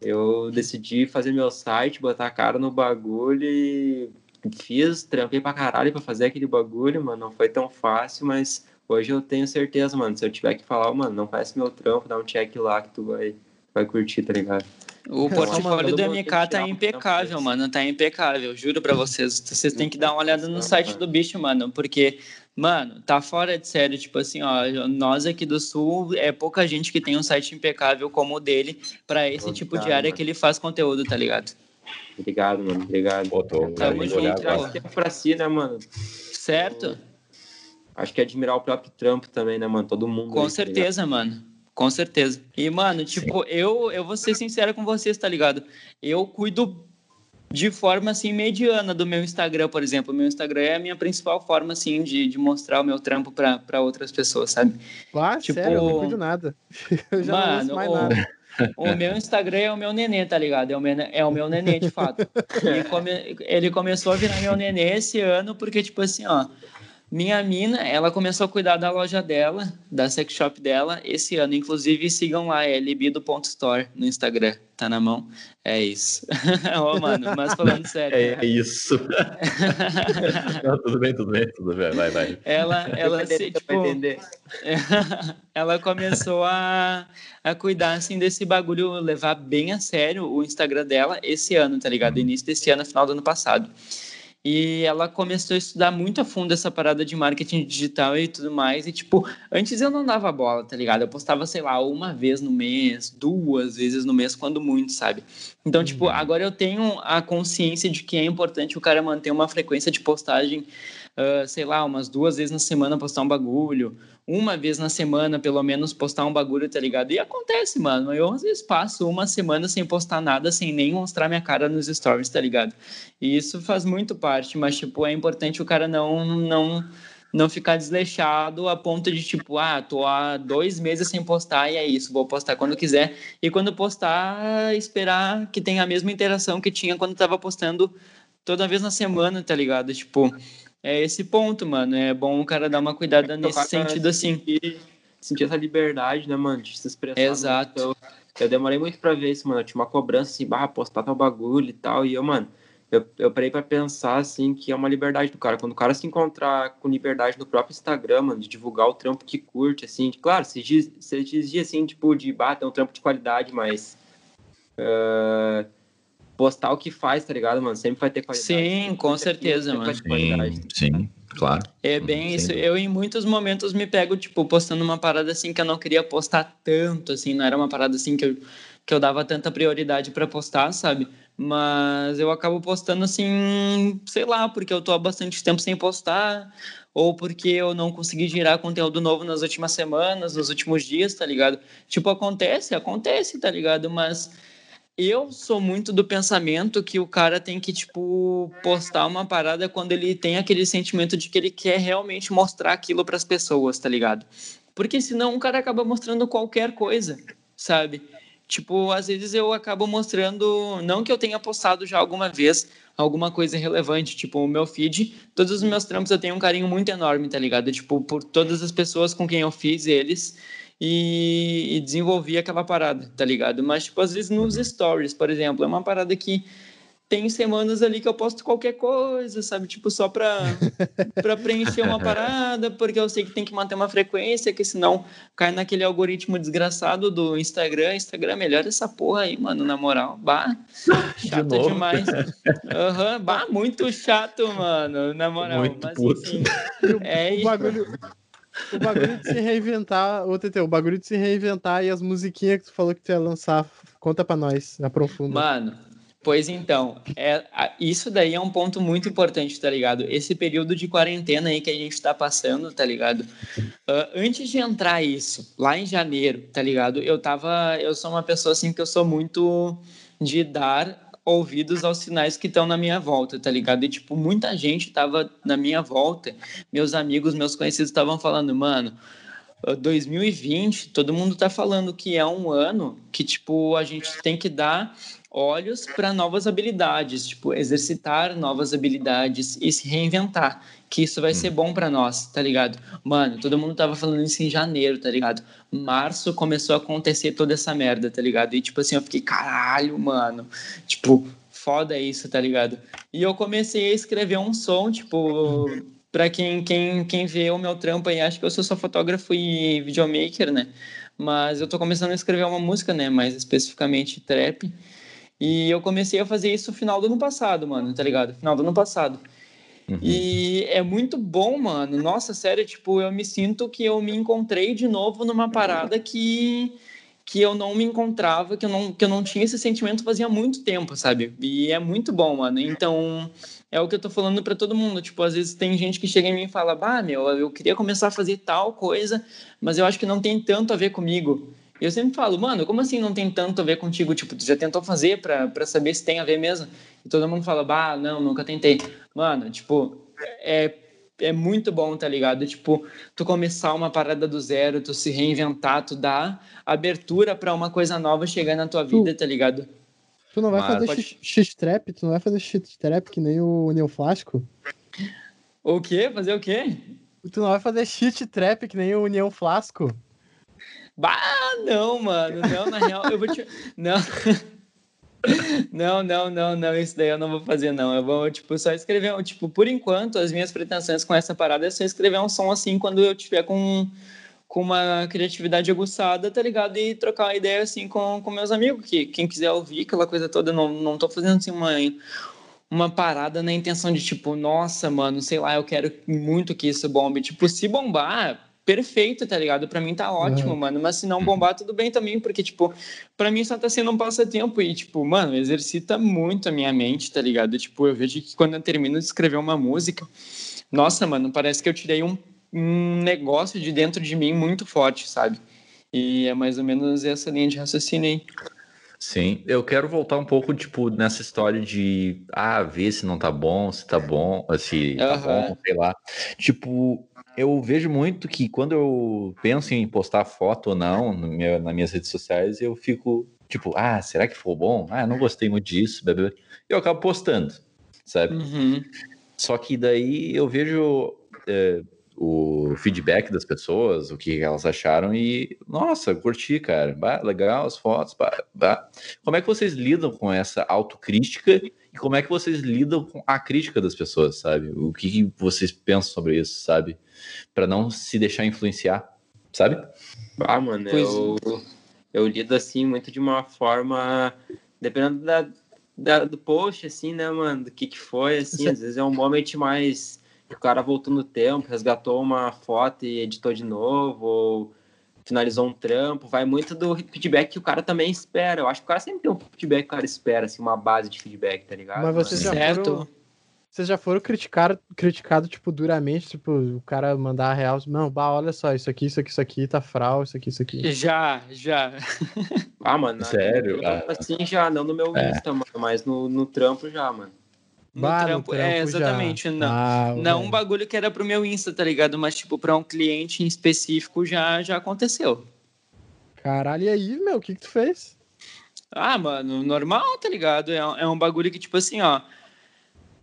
[SPEAKER 3] Eu decidi fazer meu site, botar a cara no bagulho e fiz, trampei pra caralho pra fazer aquele bagulho, mano. Não foi tão fácil, mas hoje eu tenho certeza, mano. Se eu tiver que falar, mano, não faz meu trampo, dá um check lá que tu vai, vai curtir, tá ligado?
[SPEAKER 2] O portfólio do MK tá impecável, mano. Tá impecável, juro pra vocês. Vocês têm que dar uma olhada no site do bicho, mano, porque, mano, tá fora de sério. Tipo assim, ó, nós aqui do Sul, é pouca gente que tem um site impecável como o dele pra esse tipo de área que ele faz conteúdo, tá ligado?
[SPEAKER 3] Obrigado, mano. Obrigado. Pô,
[SPEAKER 1] tô, Tamo
[SPEAKER 3] junto, tirar tempo pra si, né, mano?
[SPEAKER 2] Certo.
[SPEAKER 3] Acho que é admirar o próprio trampo também, né, mano? Todo mundo.
[SPEAKER 2] Com aí, tá certeza, tá mano. Com certeza. E, mano, tipo, eu, eu vou ser sincero com vocês, tá ligado? Eu cuido de forma, assim, mediana do meu Instagram, por exemplo. O meu Instagram é a minha principal forma, assim, de, de mostrar o meu trampo pra, outras pessoas, sabe?
[SPEAKER 4] Ah, tipo, sério? Eu não cuido nada. Eu já mano, não mais o... nada.
[SPEAKER 2] O meu Instagram é o meu nenê, tá ligado? É o meu, é o meu nenê, de fato. Ele, come, ele começou a virar meu nenê esse ano, porque, tipo assim, ó, minha mina, ela começou a cuidar da loja dela, da sex shop dela, esse ano. Inclusive, sigam lá, é libido.store no Instagram, tá na mão. É isso. Ô, oh, mano, mas falando sério.
[SPEAKER 1] É, é isso. Não, tudo bem, tudo bem, tudo bem, vai, vai.
[SPEAKER 2] Ela, ela, se, tipo, ela começou a, a cuidar, assim, desse bagulho, levar bem a sério o Instagram dela esse ano, tá ligado? Início desse ano, final do ano passado. E ela começou a estudar muito a fundo essa parada de marketing digital e tudo mais. E, tipo, antes eu não dava bola, tá ligado? Eu postava, sei lá, uma vez no mês, duas vezes no mês, quando muito, sabe? Então, tipo, uhum. agora eu tenho a consciência de que é importante o cara manter uma frequência de postagem uh, sei lá, umas duas vezes na semana postar um bagulho, uma vez na semana, pelo menos, postar um bagulho, tá ligado? E acontece, mano. Eu às vezes passo uma semana sem postar nada, sem nem mostrar minha cara nos stories, tá ligado? E isso faz muito parte, mas, tipo, é importante o cara não. não não ficar desleixado a ponto de tipo, ah, tô há dois meses sem postar e é isso, vou postar quando quiser. E quando postar, esperar que tenha a mesma interação que tinha quando tava postando toda vez na semana, tá ligado? Tipo, é esse ponto, mano. É bom o cara dar uma cuidada é nesse sentido assim.
[SPEAKER 3] Sentir, sentir, essa liberdade, né, mano? De se expressar.
[SPEAKER 2] Exato.
[SPEAKER 3] Eu, eu, demorei muito pra ver isso, mano. Eu tinha uma cobrança assim, barra, postar tal bagulho e tal. E eu, mano, eu, eu parei pra pensar, assim, que é uma liberdade do cara. Quando o cara se encontrar com liberdade no próprio Instagram, mano, de divulgar o trampo que curte, assim. De, claro, se diz, se diz assim, tipo, de bater um trampo de qualidade, mas. Uh, postar o que faz, tá ligado, mano? Sempre vai ter qualidade.
[SPEAKER 2] Sim, com certeza, mano.
[SPEAKER 1] Sim, sim, claro.
[SPEAKER 2] É bem sim. isso. Eu, em muitos momentos, me pego, tipo, postando uma parada assim que eu não queria postar tanto, assim, não era uma parada assim que eu, que eu dava tanta prioridade para postar, sabe? Mas eu acabo postando assim, sei lá, porque eu tô há bastante tempo sem postar, ou porque eu não consegui gerar conteúdo novo nas últimas semanas, nos últimos dias, tá ligado? Tipo, acontece, acontece, tá ligado? Mas eu sou muito do pensamento que o cara tem que, tipo, postar uma parada quando ele tem aquele sentimento de que ele quer realmente mostrar aquilo para as pessoas, tá ligado? Porque senão o cara acaba mostrando qualquer coisa, sabe? Tipo, às vezes eu acabo mostrando, não que eu tenha postado já alguma vez alguma coisa relevante, tipo, o meu feed, todos os meus trampos eu tenho um carinho muito enorme, tá ligado? Tipo, por todas as pessoas com quem eu fiz eles e, e desenvolvi aquela parada, tá ligado? Mas, tipo, às vezes nos stories, por exemplo, é uma parada que tem semanas ali que eu posto qualquer coisa, sabe? Tipo, só pra, pra preencher uma parada, porque eu sei que tem que manter uma frequência, que senão cai naquele algoritmo desgraçado do Instagram. Instagram, melhor essa porra aí, mano, na moral. Bah, chato De demais. Aham, uhum, bah, muito chato, mano, na moral.
[SPEAKER 1] Muito Mas, puto. Enfim,
[SPEAKER 4] é o bagulho, o bagulho de se reinventar, ô TT, o bagulho de se reinventar e as musiquinhas que tu falou que tu ia lançar, conta pra nós, aprofunda.
[SPEAKER 2] Mano, pois então, é, isso daí é um ponto muito importante, tá ligado? Esse período de quarentena aí que a gente tá passando, tá ligado? Uh, antes de entrar isso, lá em janeiro, tá ligado? Eu tava, eu sou uma pessoa assim que eu sou muito de dar ouvidos aos sinais que estão na minha volta, tá ligado? E, tipo, muita gente tava na minha volta, meus amigos, meus conhecidos estavam falando, mano, 2020, todo mundo tá falando que é um ano que, tipo, a gente tem que dar olhos para novas habilidades, tipo, exercitar novas habilidades e se reinventar que isso vai hum. ser bom para nós, tá ligado? Mano, todo mundo tava falando isso em janeiro, tá ligado? Março começou a acontecer toda essa merda, tá ligado? E tipo assim, eu fiquei, caralho, mano. Tipo, foda isso, tá ligado? E eu comecei a escrever um som, tipo, para quem, quem, quem vê o meu trampo aí, acho que eu sou só fotógrafo e videomaker, né? Mas eu tô começando a escrever uma música, né? Mais especificamente trap. E eu comecei a fazer isso no final do ano passado, mano, tá ligado? Final do ano passado. Uhum. E é muito bom, mano. Nossa, sério, tipo, eu me sinto que eu me encontrei de novo numa parada que que eu não me encontrava, que eu não, que eu não tinha esse sentimento fazia muito tempo, sabe? E é muito bom, mano. Então, é o que eu tô falando para todo mundo. Tipo, às vezes tem gente que chega em mim e fala, bah, meu, eu queria começar a fazer tal coisa, mas eu acho que não tem tanto a ver comigo. E eu sempre falo, mano, como assim não tem tanto a ver contigo? Tipo, tu já tentou fazer para saber se tem a ver mesmo? E todo mundo fala, bah, não, nunca tentei. Mano, tipo, é, é muito bom, tá ligado? Tipo, tu começar uma parada do zero, tu se reinventar, tu dar abertura para uma coisa nova chegar na tua vida, tá ligado?
[SPEAKER 4] Tu não vai Mas, fazer pode... shit-trap? Tu não vai fazer shit-trap que nem o Neoflástico?
[SPEAKER 2] O quê? Fazer o quê?
[SPEAKER 4] Tu não vai fazer shit trap que nem o União Flasco?
[SPEAKER 2] Bah, não, mano. Não, na real, eu vou te. Não. Não, não, não, não, isso daí eu não vou fazer, não. Eu vou, tipo, só escrever, tipo, por enquanto, as minhas pretensões com essa parada é só escrever um som assim quando eu tiver com, com uma criatividade aguçada, tá ligado? E trocar uma ideia assim com, com meus amigos, que quem quiser ouvir aquela coisa toda, não, não tô fazendo assim uma, uma parada na intenção de, tipo, nossa, mano, sei lá, eu quero muito que isso bombe. Tipo, se bombar, perfeito, tá ligado? Pra mim tá ótimo, uhum. mano. Mas se não bombar, tudo bem também, porque, tipo, pra mim só tá sendo um passatempo. E, tipo, mano, exercita muito a minha mente, tá ligado? Tipo, eu vejo que quando eu termino de escrever uma música, nossa, mano, parece que eu tirei um, um negócio de dentro de mim muito forte, sabe? E é mais ou menos essa linha de raciocínio aí.
[SPEAKER 1] Sim, eu quero voltar um pouco, tipo, nessa história de, ah, ver se não tá bom, se tá bom, se tá bom, sei lá. Tipo, eu vejo muito que quando eu penso em postar foto ou não no meu, nas minhas redes sociais, eu fico tipo, ah, será que ficou bom? Ah, não gostei muito disso, bebê. Eu acabo postando, sabe? Uhum. Só que daí eu vejo é, o feedback das pessoas, o que elas acharam e, nossa, curti, cara, bah, legal as fotos, bah, bah. Como é que vocês lidam com essa autocrítica e como é que vocês lidam com a crítica das pessoas, sabe? O que vocês pensam sobre isso, sabe? para não se deixar influenciar, sabe?
[SPEAKER 3] Ah, mano, eu, eu lido assim muito de uma forma, dependendo da, da, do post, assim, né, mano, do que que foi, assim, às vezes é um momento mais que o cara voltou no tempo, resgatou uma foto e editou de novo, ou finalizou um trampo, vai muito do feedback que o cara também espera. Eu acho que o cara sempre tem um feedback que o cara espera, assim, uma base de feedback, tá ligado?
[SPEAKER 4] Mas você já certo. Foram vocês já foram criticar, criticado, tipo, duramente, tipo, o cara mandar a real, não, bah, olha só, isso aqui, isso aqui, isso aqui, tá fral, isso aqui, isso aqui.
[SPEAKER 2] Já, já.
[SPEAKER 3] Ah, mano.
[SPEAKER 1] Sério?
[SPEAKER 3] Ah. Assim já, não no meu é. Insta, mano, mas no, no trampo já, mano.
[SPEAKER 2] No, bah, trampo, no trampo, é, exatamente. Já. Não, ah, não um bagulho que era pro meu Insta, tá ligado? Mas, tipo, pra um cliente em específico já, já aconteceu.
[SPEAKER 4] Caralho, e aí, meu, o que que tu fez?
[SPEAKER 2] Ah, mano, normal, tá ligado? É, é um bagulho que, tipo assim, ó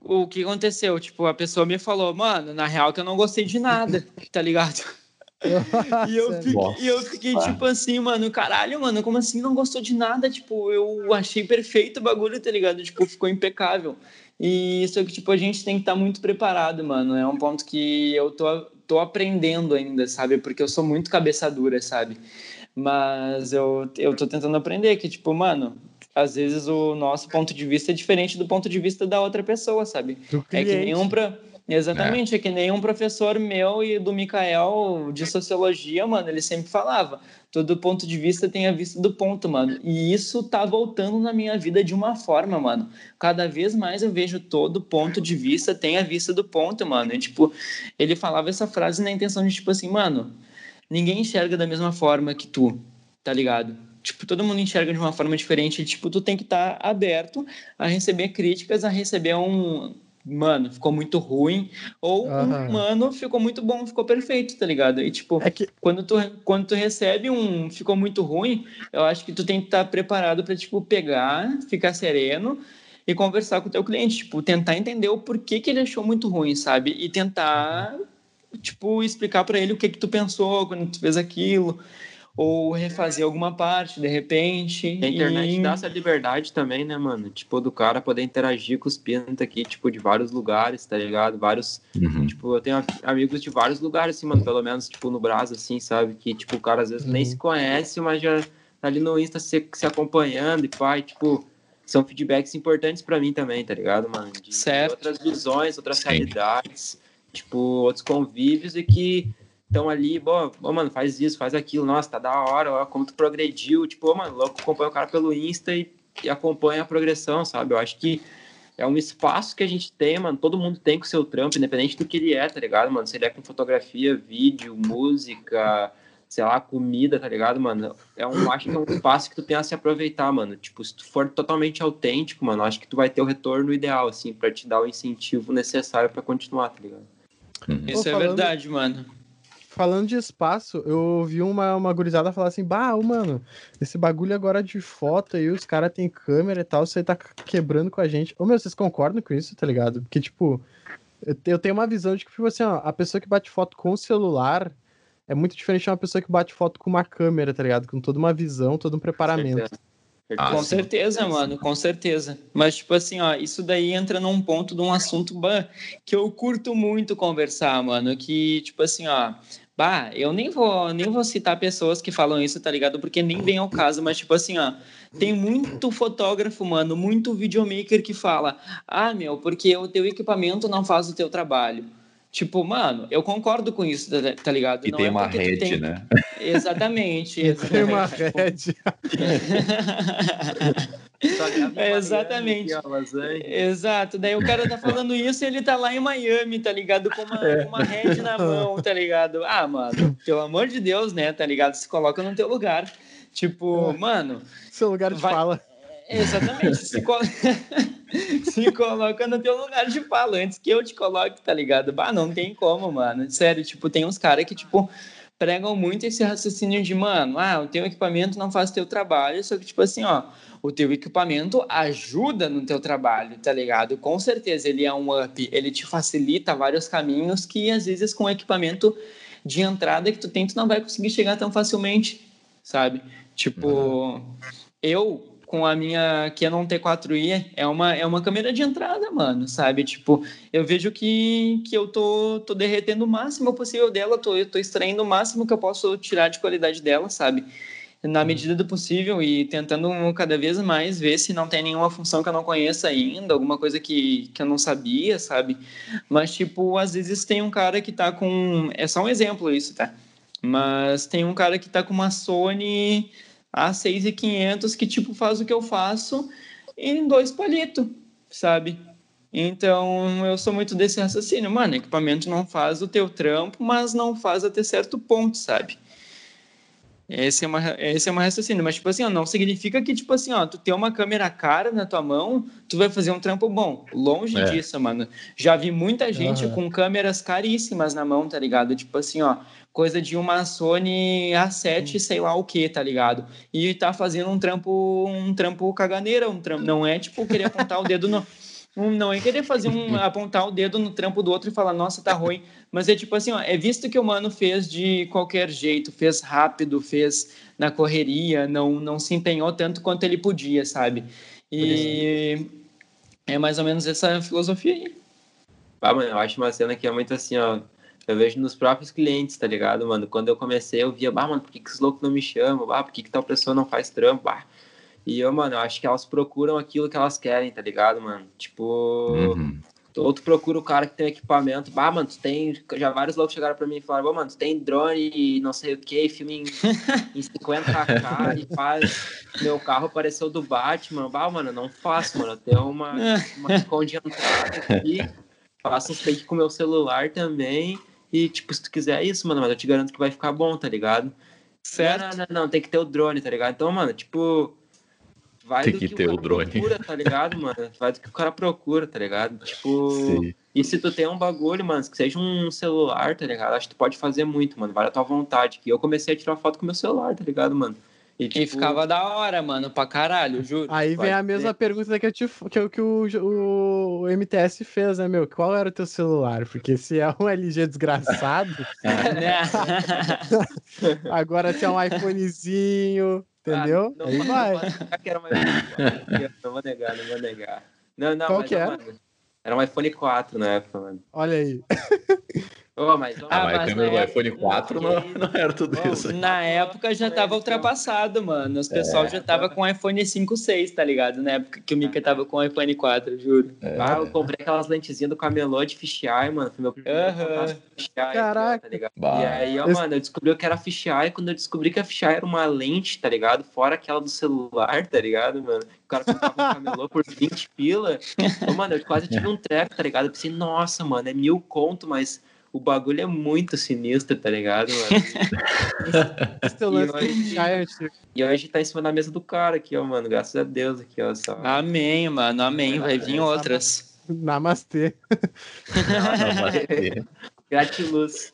[SPEAKER 2] o que aconteceu? Tipo, a pessoa me falou, mano, na real que eu não gostei de nada, tá ligado? e, eu fiquei, e eu fiquei tipo assim, mano, caralho, mano, como assim não gostou de nada? Tipo, eu achei perfeito o bagulho, tá ligado? Tipo, ficou impecável. E isso é que, tipo, a gente tem que estar tá muito preparado, mano. É um ponto que eu tô, tô aprendendo ainda, sabe? Porque eu sou muito cabeça dura, sabe? Mas eu, eu tô tentando aprender que, tipo, mano, às vezes o nosso ponto de vista é diferente do ponto de vista da outra pessoa, sabe? É que nem um pra... Exatamente, é. é. que nem um professor meu e do Mikael de sociologia, mano, ele sempre falava, todo ponto de vista tem a vista do ponto, mano. E isso tá voltando na minha vida de uma forma, mano. Cada vez mais eu vejo todo ponto de vista tem a vista do ponto, mano. E, tipo, ele falava essa frase na intenção de, tipo assim, mano, ninguém enxerga da mesma forma que tu, tá ligado? tipo, todo mundo enxerga de uma forma diferente. Tipo, tu tem que estar tá aberto a receber críticas, a receber um. Mano, ficou muito ruim. Ou uhum. um mano, ficou muito bom, ficou perfeito, tá ligado? E, tipo, é que... quando, tu, quando tu recebe um ficou muito ruim, eu acho que tu tem que estar tá preparado para tipo, pegar, ficar sereno e conversar com o teu cliente. Tipo, tentar entender o porquê que ele achou muito ruim, sabe? E tentar, tipo, explicar para ele o que que tu pensou quando tu fez aquilo ou refazer alguma parte de repente.
[SPEAKER 3] A internet e... dá essa liberdade também, né, mano? Tipo, do cara poder interagir com os pinta aqui, tipo, de vários lugares, tá ligado? Vários. Uhum. Tipo, eu tenho amigos de vários lugares, assim, mano, pelo menos, tipo, no Brasil, assim, sabe? Que, tipo, o cara às vezes uhum. nem se conhece, mas já tá ali no Insta se, se acompanhando e pai, tipo. São feedbacks importantes para mim também, tá ligado, mano? De,
[SPEAKER 2] certo.
[SPEAKER 3] Outras visões, outras Sim. realidades, tipo, outros convívios e que estão ali, bom, oh, mano, faz isso, faz aquilo, nossa, tá da hora, ó, como tu progrediu, tipo, oh, mano, louco, acompanha o cara pelo Insta e, e acompanha a progressão, sabe? Eu acho que é um espaço que a gente tem, mano, todo mundo tem com o seu trampo, independente do que ele é, tá ligado, mano? Se ele é com fotografia, vídeo, música, sei lá, comida, tá ligado, mano? É um, acho que é um espaço que tu tem a se aproveitar, mano. Tipo, se tu for totalmente autêntico, mano, acho que tu vai ter o retorno ideal, assim, para te dar o incentivo necessário para continuar, tá ligado?
[SPEAKER 2] Uhum. Isso é verdade, mano
[SPEAKER 4] falando de espaço, eu ouvi uma, uma gurizada falar assim, bah, mano, esse bagulho agora de foto aí, os caras têm câmera e tal, você tá quebrando com a gente. Ô, meu, vocês concordam com isso, tá ligado? Porque, tipo, eu tenho uma visão de que, tipo assim, ó, a pessoa que bate foto com o celular é muito diferente de uma pessoa que bate foto com uma câmera, tá ligado? Com toda uma visão, todo um preparamento.
[SPEAKER 2] Ah, com certeza, mano, com certeza. Mas, tipo assim, ó, isso daí entra num ponto de um assunto que eu curto muito conversar, mano. Que, tipo assim, ó, bah, eu nem vou, nem vou citar pessoas que falam isso, tá ligado? Porque nem vem ao caso, mas, tipo assim, ó, tem muito fotógrafo, mano, muito videomaker que fala: ah, meu, porque o teu equipamento não faz o teu trabalho. Tipo, mano, eu concordo com isso, tá, tá ligado?
[SPEAKER 1] E
[SPEAKER 2] não
[SPEAKER 1] tem é uma rede, tem...
[SPEAKER 2] né? Exatamente.
[SPEAKER 4] exatamente. Tem uma rede.
[SPEAKER 2] exatamente. Exato. Daí o cara tá falando isso e ele tá lá em Miami, tá ligado? Com uma, é. uma rede na mão, tá ligado? Ah, mano, pelo amor de Deus, né? Tá ligado? Se coloca no teu lugar. Tipo, é. mano.
[SPEAKER 4] Seu lugar de vai... fala.
[SPEAKER 2] Exatamente. Se, col... se coloca no teu lugar de fala antes que eu te coloque, tá ligado? Bah, não tem como, mano. Sério, tipo, tem uns caras que, tipo, pregam muito esse raciocínio de, mano, ah, o teu equipamento não faz o teu trabalho, só que, tipo assim, ó, o teu equipamento ajuda no teu trabalho, tá ligado? Com certeza ele é um up, ele te facilita vários caminhos que, às vezes, com o equipamento de entrada que tu tem, tu não vai conseguir chegar tão facilmente, sabe? Tipo, uhum. eu com a minha Canon T4i é uma, é uma câmera de entrada, mano, sabe? Tipo, eu vejo que, que eu tô, tô derretendo o máximo possível dela, tô, eu tô extraindo o máximo que eu posso tirar de qualidade dela, sabe? Na medida do possível e tentando cada vez mais ver se não tem nenhuma função que eu não conheça ainda, alguma coisa que, que eu não sabia, sabe? Mas, tipo, às vezes tem um cara que tá com. É só um exemplo isso, tá? Mas tem um cara que tá com uma Sony a 6,500 que tipo faz o que eu faço em dois palitos, sabe? Então, eu sou muito desse raciocínio, mano, equipamento não faz o teu trampo, mas não faz até certo ponto, sabe? Esse é uma, esse é uma raciocínio, mas tipo assim, ó, não significa que tipo assim, ó, tu ter uma câmera cara na tua mão, tu vai fazer um trampo bom. Longe é. disso, mano. Já vi muita gente uhum. com câmeras caríssimas na mão, tá ligado? Tipo assim, ó, coisa de uma Sony A7, sei lá o que, tá ligado? E tá fazendo um trampo, um trampo caganeira, um trampo, não é tipo querer apontar o dedo no não é querer fazer um apontar o dedo no trampo do outro e falar, nossa, tá ruim, mas é tipo assim, ó, é visto que o mano fez de qualquer jeito, fez rápido, fez na correria, não não se empenhou tanto quanto ele podia, sabe? E é mais ou menos essa filosofia aí.
[SPEAKER 3] Ah, mano, eu acho uma cena que é muito assim, ó, eu vejo nos próprios clientes, tá ligado, mano? Quando eu comecei, eu via, bah, mano, por que, que os loucos não me chamam? Bah, por que, que tal pessoa não faz trampo? Bah. E eu, mano, eu acho que elas procuram aquilo que elas querem, tá ligado, mano? Tipo, uhum. ou tu procura o cara que tem equipamento, bah, mano, tu tem. Já vários loucos chegaram pra mim e falaram, mano, tu tem drone e não sei o que, filme em, em 50k e faz. Meu carro apareceu do Batman, bah, mano, não faço, mano. Eu tenho uma, uma entrada aqui, faço uns take com meu celular também. E, tipo, se tu quiser isso, mano, mas eu te garanto que vai ficar bom, tá ligado? Certo. Não, não, não, não, tem que ter o drone, tá ligado? Então, mano, tipo. Vai
[SPEAKER 1] tem do que, que ter o, o drone.
[SPEAKER 3] Procura, tá ligado, mano? Vai do que o cara procura, tá ligado? Tipo. Sim. E se tu tem um bagulho, mano, que seja um celular, tá ligado? Acho que tu pode fazer muito, mano. Vai a tua vontade. Que eu comecei a tirar foto com meu celular, tá ligado, mano?
[SPEAKER 2] E, tipo... e, ficava da hora, mano, pra caralho, juro.
[SPEAKER 4] Aí vem a mesma pergunta que, eu te, que, que o, o, o, MTS fez, né, meu? Qual era o teu celular? Porque se é um LG desgraçado. Né? agora se é um iPhonezinho, entendeu? Ah, não, Aí vai.
[SPEAKER 3] Não vou negar, não vou negar. Não, não,
[SPEAKER 4] Qual mas, que era?
[SPEAKER 3] Mano, era um iPhone 4 na época, mano.
[SPEAKER 4] Olha aí.
[SPEAKER 1] Oh, mas, oh, ah, mas, mas câmera do iPhone 4 não, não era tudo oh, isso.
[SPEAKER 2] Na época já tava ultrapassado, mano. Os pessoal é, já tava com iPhone 5, 6, tá ligado? Na época que o Mika tava com o iPhone 4, juro.
[SPEAKER 3] É. Ah, eu comprei aquelas lentezinhas do camelô de fisheye, mano. Foi meu primeiro
[SPEAKER 2] uhum.
[SPEAKER 4] fisheye, Caraca.
[SPEAKER 3] Tá ligado? E aí, ó, mano, eu descobri que era fisheye. Quando eu descobri que a fisheye era uma lente, tá ligado? Fora aquela do celular, tá ligado, mano? O cara comprava um camelô por 20 pila. Ô, mano, eu quase tive um treco, tá ligado? Eu pensei, nossa, mano, é mil conto, mas o bagulho é muito sinistro, tá ligado,
[SPEAKER 4] lance e, hoje,
[SPEAKER 3] e hoje tá em cima da mesa do cara aqui, ó, mano. Graças a Deus aqui, ó. Só.
[SPEAKER 2] Amém, mano. Amém. Vai vir outras.
[SPEAKER 4] Namastê.
[SPEAKER 3] Namastê. Gratiluz.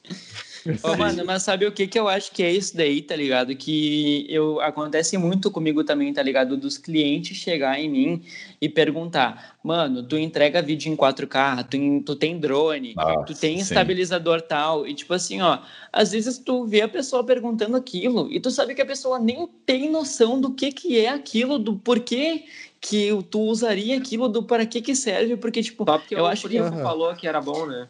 [SPEAKER 2] Ô, mano, mas sabe o que que eu acho que é isso daí, tá ligado? Que eu acontece muito comigo também, tá ligado? Dos clientes chegar em mim e perguntar, mano, tu entrega vídeo em 4K, tu, tu tem drone, Nossa, tu tem estabilizador sim. tal, e tipo assim, ó, às vezes tu vê a pessoa perguntando aquilo e tu sabe que a pessoa nem tem noção do que que é aquilo, do porquê que tu usaria aquilo, do para que que serve, porque tipo,
[SPEAKER 3] Só porque
[SPEAKER 2] eu
[SPEAKER 3] acho que falou que era bom, né?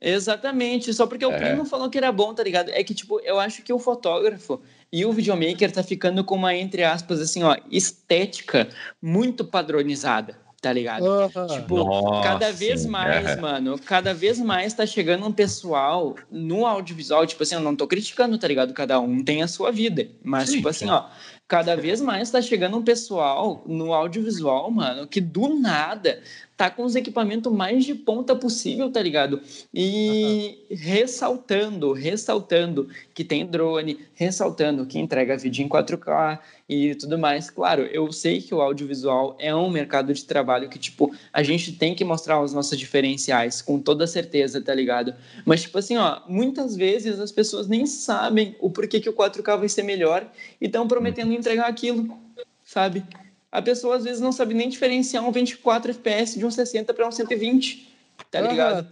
[SPEAKER 2] Exatamente, só porque é. o primo falou que era bom, tá ligado? É que, tipo, eu acho que o fotógrafo e o videomaker tá ficando com uma, entre aspas, assim, ó, estética muito padronizada, tá ligado? Uhum. Tipo, Nossa, cada vez mais, é. mano, cada vez mais tá chegando um pessoal no audiovisual, tipo assim, eu não tô criticando, tá ligado? Cada um tem a sua vida, mas, sim, tipo assim, sim. ó, cada vez mais tá chegando um pessoal no audiovisual, mano, que do nada tá com os equipamentos mais de ponta possível, tá ligado? E uhum. ressaltando, ressaltando que tem drone, ressaltando que entrega vídeo em 4K e tudo mais. Claro, eu sei que o audiovisual é um mercado de trabalho que, tipo, a gente tem que mostrar os nossos diferenciais, com toda certeza, tá ligado? Mas, tipo assim, ó, muitas vezes as pessoas nem sabem o porquê que o 4K vai ser melhor e estão prometendo entregar aquilo, sabe? A pessoa às vezes não sabe nem diferenciar um 24 FPS de um 60 para um 120. Tá ligado?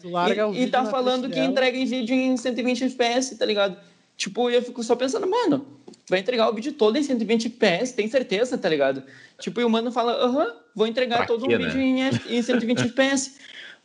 [SPEAKER 2] e, e tá falando que entrega em vídeo em 120 FPS, tá ligado? Tipo, eu fico só pensando, mano, vai entregar o vídeo todo em 120 FPS, tem certeza, tá ligado? Tipo, e o mano fala, aham, vou entregar pra todo o um vídeo né? em, em 120 FPS.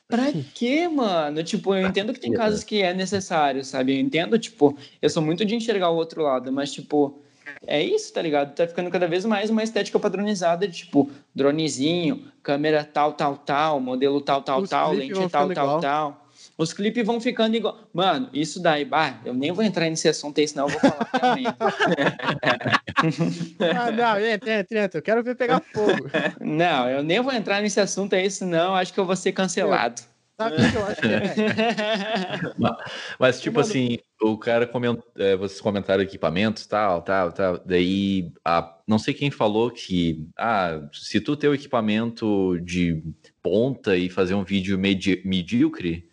[SPEAKER 2] Pra quê, mano? Tipo, eu entendo que tem casos que é necessário, sabe? Eu entendo, tipo, eu sou muito de enxergar o outro lado, mas, tipo, é isso, tá ligado? Tá ficando cada vez mais uma estética padronizada de tipo dronezinho, câmera tal, tal, tal, modelo tal, tal, Os tal, lente tal, tal, tal. Os clipes vão ficando igual. Mano, isso daí, bah, eu nem vou entrar nesse assunto aí, senão eu vou falar também.
[SPEAKER 4] ah, não, entra, entra, entra. Eu quero ver pegar fogo.
[SPEAKER 2] Não, eu nem vou entrar nesse assunto aí, senão acho que eu vou ser cancelado. Sabe o que eu acho que
[SPEAKER 1] é? mas, mas, tipo Mano, assim, o cara comentou, é, vocês comentaram equipamentos, tal, tal, tal. Daí, a, não sei quem falou que, ah, se tu ter o equipamento de ponta e fazer um vídeo medi medíocre,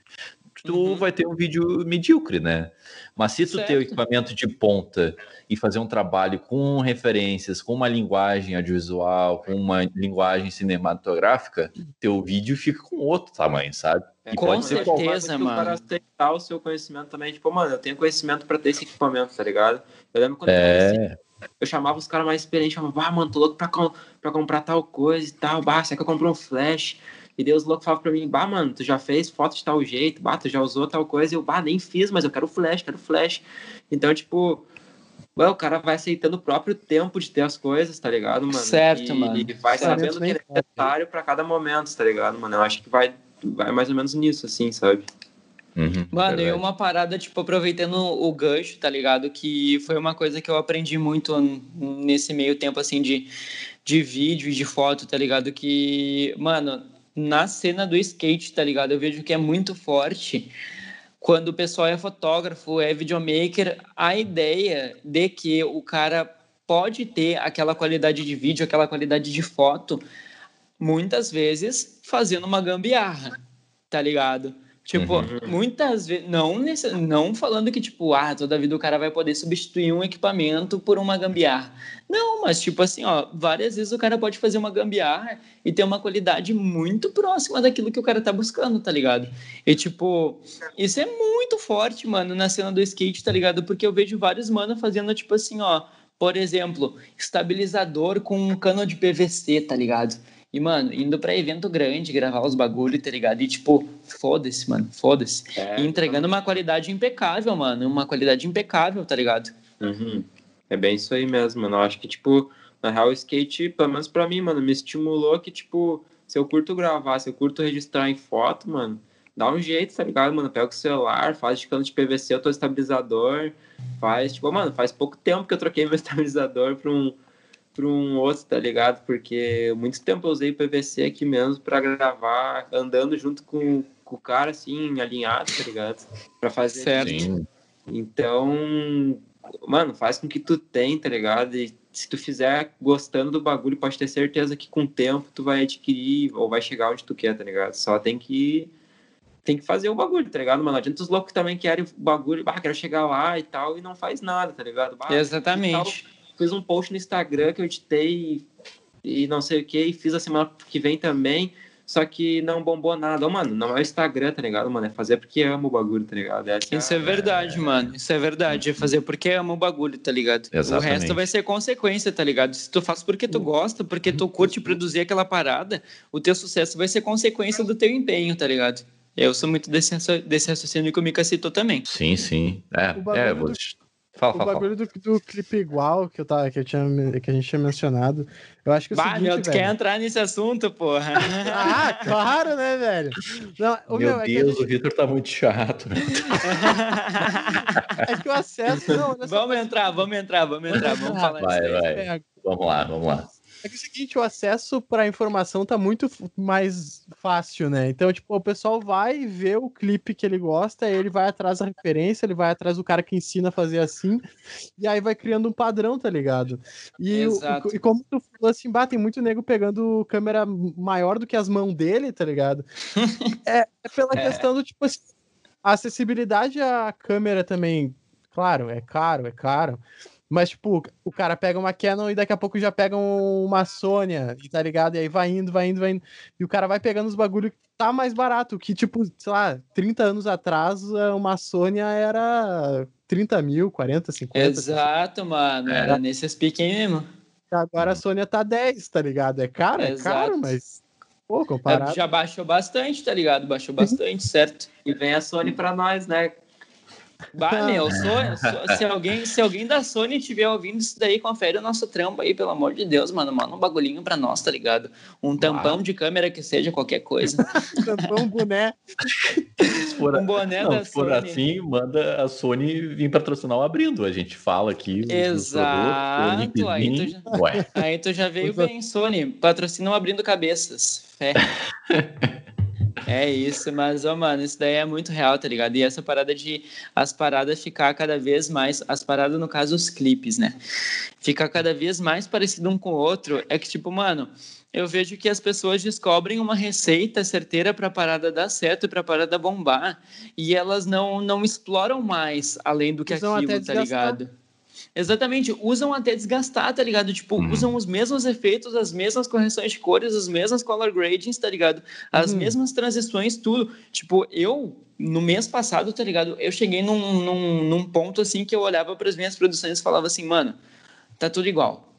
[SPEAKER 1] tu uhum. vai ter um vídeo medíocre, né? Mas se tu certo. ter o equipamento de ponta e fazer um trabalho com referências, com uma linguagem audiovisual, com uma linguagem cinematográfica, teu vídeo fica com outro tamanho, sabe?
[SPEAKER 3] É, com pode certeza, mano. para aceitar o seu conhecimento também, tipo, mano, eu tenho conhecimento para ter esse equipamento, tá ligado? Eu lembro quando é... eu eu chamava os caras mais experientes, chamava, ah, mano, tô louco pra, com pra comprar tal coisa e tal, bah, será que eu compro um flash? E Deus louco falava pra mim, bah, mano, tu já fez foto de tal jeito, bah, tu já usou tal coisa, e eu, bah, nem fiz, mas eu quero flash, quero flash. Então, tipo, o cara vai aceitando o próprio tempo de ter as coisas, tá ligado, mano?
[SPEAKER 2] Certo,
[SPEAKER 3] e,
[SPEAKER 2] mano.
[SPEAKER 3] E vai certo. sabendo que é necessário pra cada momento, tá ligado, mano? Eu acho que vai, vai mais ou menos nisso, assim, sabe?
[SPEAKER 2] Uhum, Mano, verdade. e uma parada, tipo, aproveitando o gancho, tá ligado? Que foi uma coisa que eu aprendi muito nesse meio tempo, assim, de, de vídeo e de foto, tá ligado? Que, mano, na cena do skate, tá ligado? Eu vejo que é muito forte quando o pessoal é fotógrafo, é videomaker, a ideia de que o cara pode ter aquela qualidade de vídeo, aquela qualidade de foto, muitas vezes fazendo uma gambiarra, tá ligado? Tipo, uhum. muitas vezes, não, nesse, não falando que, tipo, ah, toda vida o cara vai poder substituir um equipamento por uma gambiarra. Não, mas, tipo assim, ó, várias vezes o cara pode fazer uma gambiarra e ter uma qualidade muito próxima daquilo que o cara tá buscando, tá ligado? E, tipo, isso é muito forte, mano, na cena do skate, tá ligado? Porque eu vejo vários mano fazendo, tipo assim, ó, por exemplo, estabilizador com um cano de PVC, tá ligado? E, mano, indo pra evento grande, gravar os bagulho, tá ligado? E, tipo, foda-se, mano, foda-se. É, e entregando uma qualidade impecável, mano. Uma qualidade impecável, tá ligado?
[SPEAKER 3] Uhum. É bem isso aí mesmo, mano. Eu acho que, tipo, na real, o skate, pelo menos pra mim, mano, me estimulou que, tipo, se eu curto gravar, se eu curto registrar em foto, mano, dá um jeito, tá ligado, mano? Pega o celular, faz de cano de PVC, eu tô estabilizador, faz, tipo, mano, faz pouco tempo que eu troquei meu estabilizador pra um para um outro, tá ligado? Porque muito tempo eu usei PVC aqui mesmo para gravar andando junto com, com, o cara, assim, alinhado, tá ligado? Para fazer.
[SPEAKER 2] Certo.
[SPEAKER 3] Então, mano, faz com que tu tem, tá ligado? E se tu fizer gostando do bagulho, pode ter certeza que com o tempo tu vai adquirir ou vai chegar onde tu quer, tá ligado? Só tem que tem que fazer o bagulho, tá ligado, mano? Não adianta os loucos também querem o bagulho, ah, quero chegar lá e tal, e não faz nada, tá ligado? Bah,
[SPEAKER 2] Exatamente.
[SPEAKER 3] Fiz um post no Instagram que eu editei e não sei o que, e fiz a semana que vem também. Só que não bombou nada. Oh, mano, não é o Instagram, tá ligado, mano? É fazer porque ama o bagulho, tá ligado?
[SPEAKER 2] Essa Isso é, é verdade, é... mano. Isso é verdade. É fazer porque ama o bagulho, tá ligado? Exatamente. O resto vai ser consequência, tá ligado? Se tu faz porque tu gosta, porque tu curte produzir aquela parada, o teu sucesso vai ser consequência do teu empenho, tá ligado? Eu sou muito desse, desse raciocínio que o Mika citou também.
[SPEAKER 1] Sim, sim. É, é vou...
[SPEAKER 4] Fala, o fala, bagulho fala. Do, do clipe igual que, eu tava, que, eu tinha, que a gente tinha mencionado. Eu acho que é o bah, seguinte,
[SPEAKER 2] meu, tu quer entrar nesse assunto, porra?
[SPEAKER 4] ah, claro, né, velho?
[SPEAKER 1] Não, meu, meu é Deus, gente... o Vitor tá muito chato. Né?
[SPEAKER 4] é que o acesso. Não,
[SPEAKER 2] vamos entrar, vamos entrar, vamos entrar, vamos falar
[SPEAKER 1] vai, isso. Vai, vai. Vamos lá, vamos lá.
[SPEAKER 4] É que é o seguinte, o acesso para informação tá muito mais fácil, né? Então, tipo, o pessoal vai ver o clipe que ele gosta, ele vai atrás da referência, ele vai atrás do cara que ensina a fazer assim, e aí vai criando um padrão, tá ligado? E, o, e como tu falou assim, bah, tem muito nego pegando câmera maior do que as mãos dele, tá ligado? é, é, pela é. questão do, tipo assim, a acessibilidade à câmera também, claro, é caro, é caro. Mas, tipo, o cara pega uma Canon e daqui a pouco já pega uma Sônia, tá ligado? E aí vai indo, vai indo, vai indo. E o cara vai pegando os bagulho que tá mais barato. Que, tipo, sei lá, 30 anos atrás, uma Sônia era 30 mil, 40, 50.
[SPEAKER 2] Exato, assim. mano. Era, era nesses piquinhos mesmo.
[SPEAKER 4] Agora a Sônia tá 10, tá ligado? É caro, é caro, mas. Pô, comparado.
[SPEAKER 2] Já baixou bastante, tá ligado? Baixou bastante, certo?
[SPEAKER 3] E vem a Sony pra nós, né?
[SPEAKER 2] Bah, meu, sou, se, alguém, se alguém da Sony estiver ouvindo isso daí, confere o nosso trampo aí, pelo amor de Deus, mano. Manda um bagulhinho pra nós, tá ligado? Um tampão Uau. de câmera que seja qualquer coisa.
[SPEAKER 4] tampão, boné.
[SPEAKER 1] For, um boné não, da se for Sony. assim, manda a Sony vir patrocinar o Abrindo. A gente fala aqui.
[SPEAKER 2] Exato. Aí, tu já, aí tu já veio bem, Sony. Patrocina o Abrindo Cabeças. Fé. É isso, mas, ó, mano, isso daí é muito real, tá ligado? E essa parada de as paradas ficar cada vez mais, as paradas, no caso, os clipes, né? Ficar cada vez mais parecido um com o outro, é que, tipo, mano, eu vejo que as pessoas descobrem uma receita certeira para a parada dar certo, para a parada bombar, e elas não, não exploram mais além do que aquilo, tá ligado? Exatamente, usam até desgastar, tá ligado? Tipo, uhum. usam os mesmos efeitos, as mesmas correções de cores, as mesmas color gradings, tá ligado? As uhum. mesmas transições, tudo. Tipo, eu, no mês passado, tá ligado? Eu cheguei num, num, num ponto assim que eu olhava para as minhas produções e falava assim, mano, tá tudo igual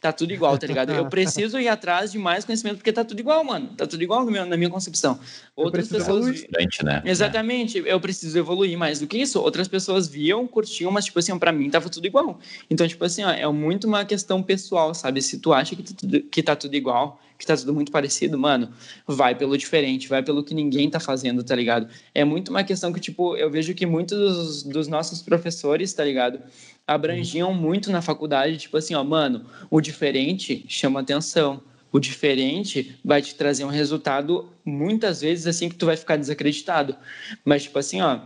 [SPEAKER 2] tá tudo igual, tá ligado? Eu preciso ir atrás de mais conhecimento porque tá tudo igual, mano. Tá tudo igual na minha concepção. Outras pessoas.
[SPEAKER 1] Né?
[SPEAKER 2] Exatamente, eu preciso evoluir mais do que isso. Outras pessoas viam, curtiam, mas, tipo assim, pra mim tava tudo igual. Então, tipo assim, ó, é muito uma questão pessoal, sabe? Se tu acha que, tá tudo, que tá tudo igual, que tá tudo muito parecido, mano, vai pelo diferente, vai pelo que ninguém tá fazendo, tá ligado? É muito uma questão que, tipo, eu vejo que muitos dos, dos nossos professores, tá ligado? Abrangiam muito na faculdade, tipo assim, ó, mano, o diferente chama atenção. O diferente vai te trazer um resultado muitas vezes assim que tu vai ficar desacreditado. Mas tipo assim, ó,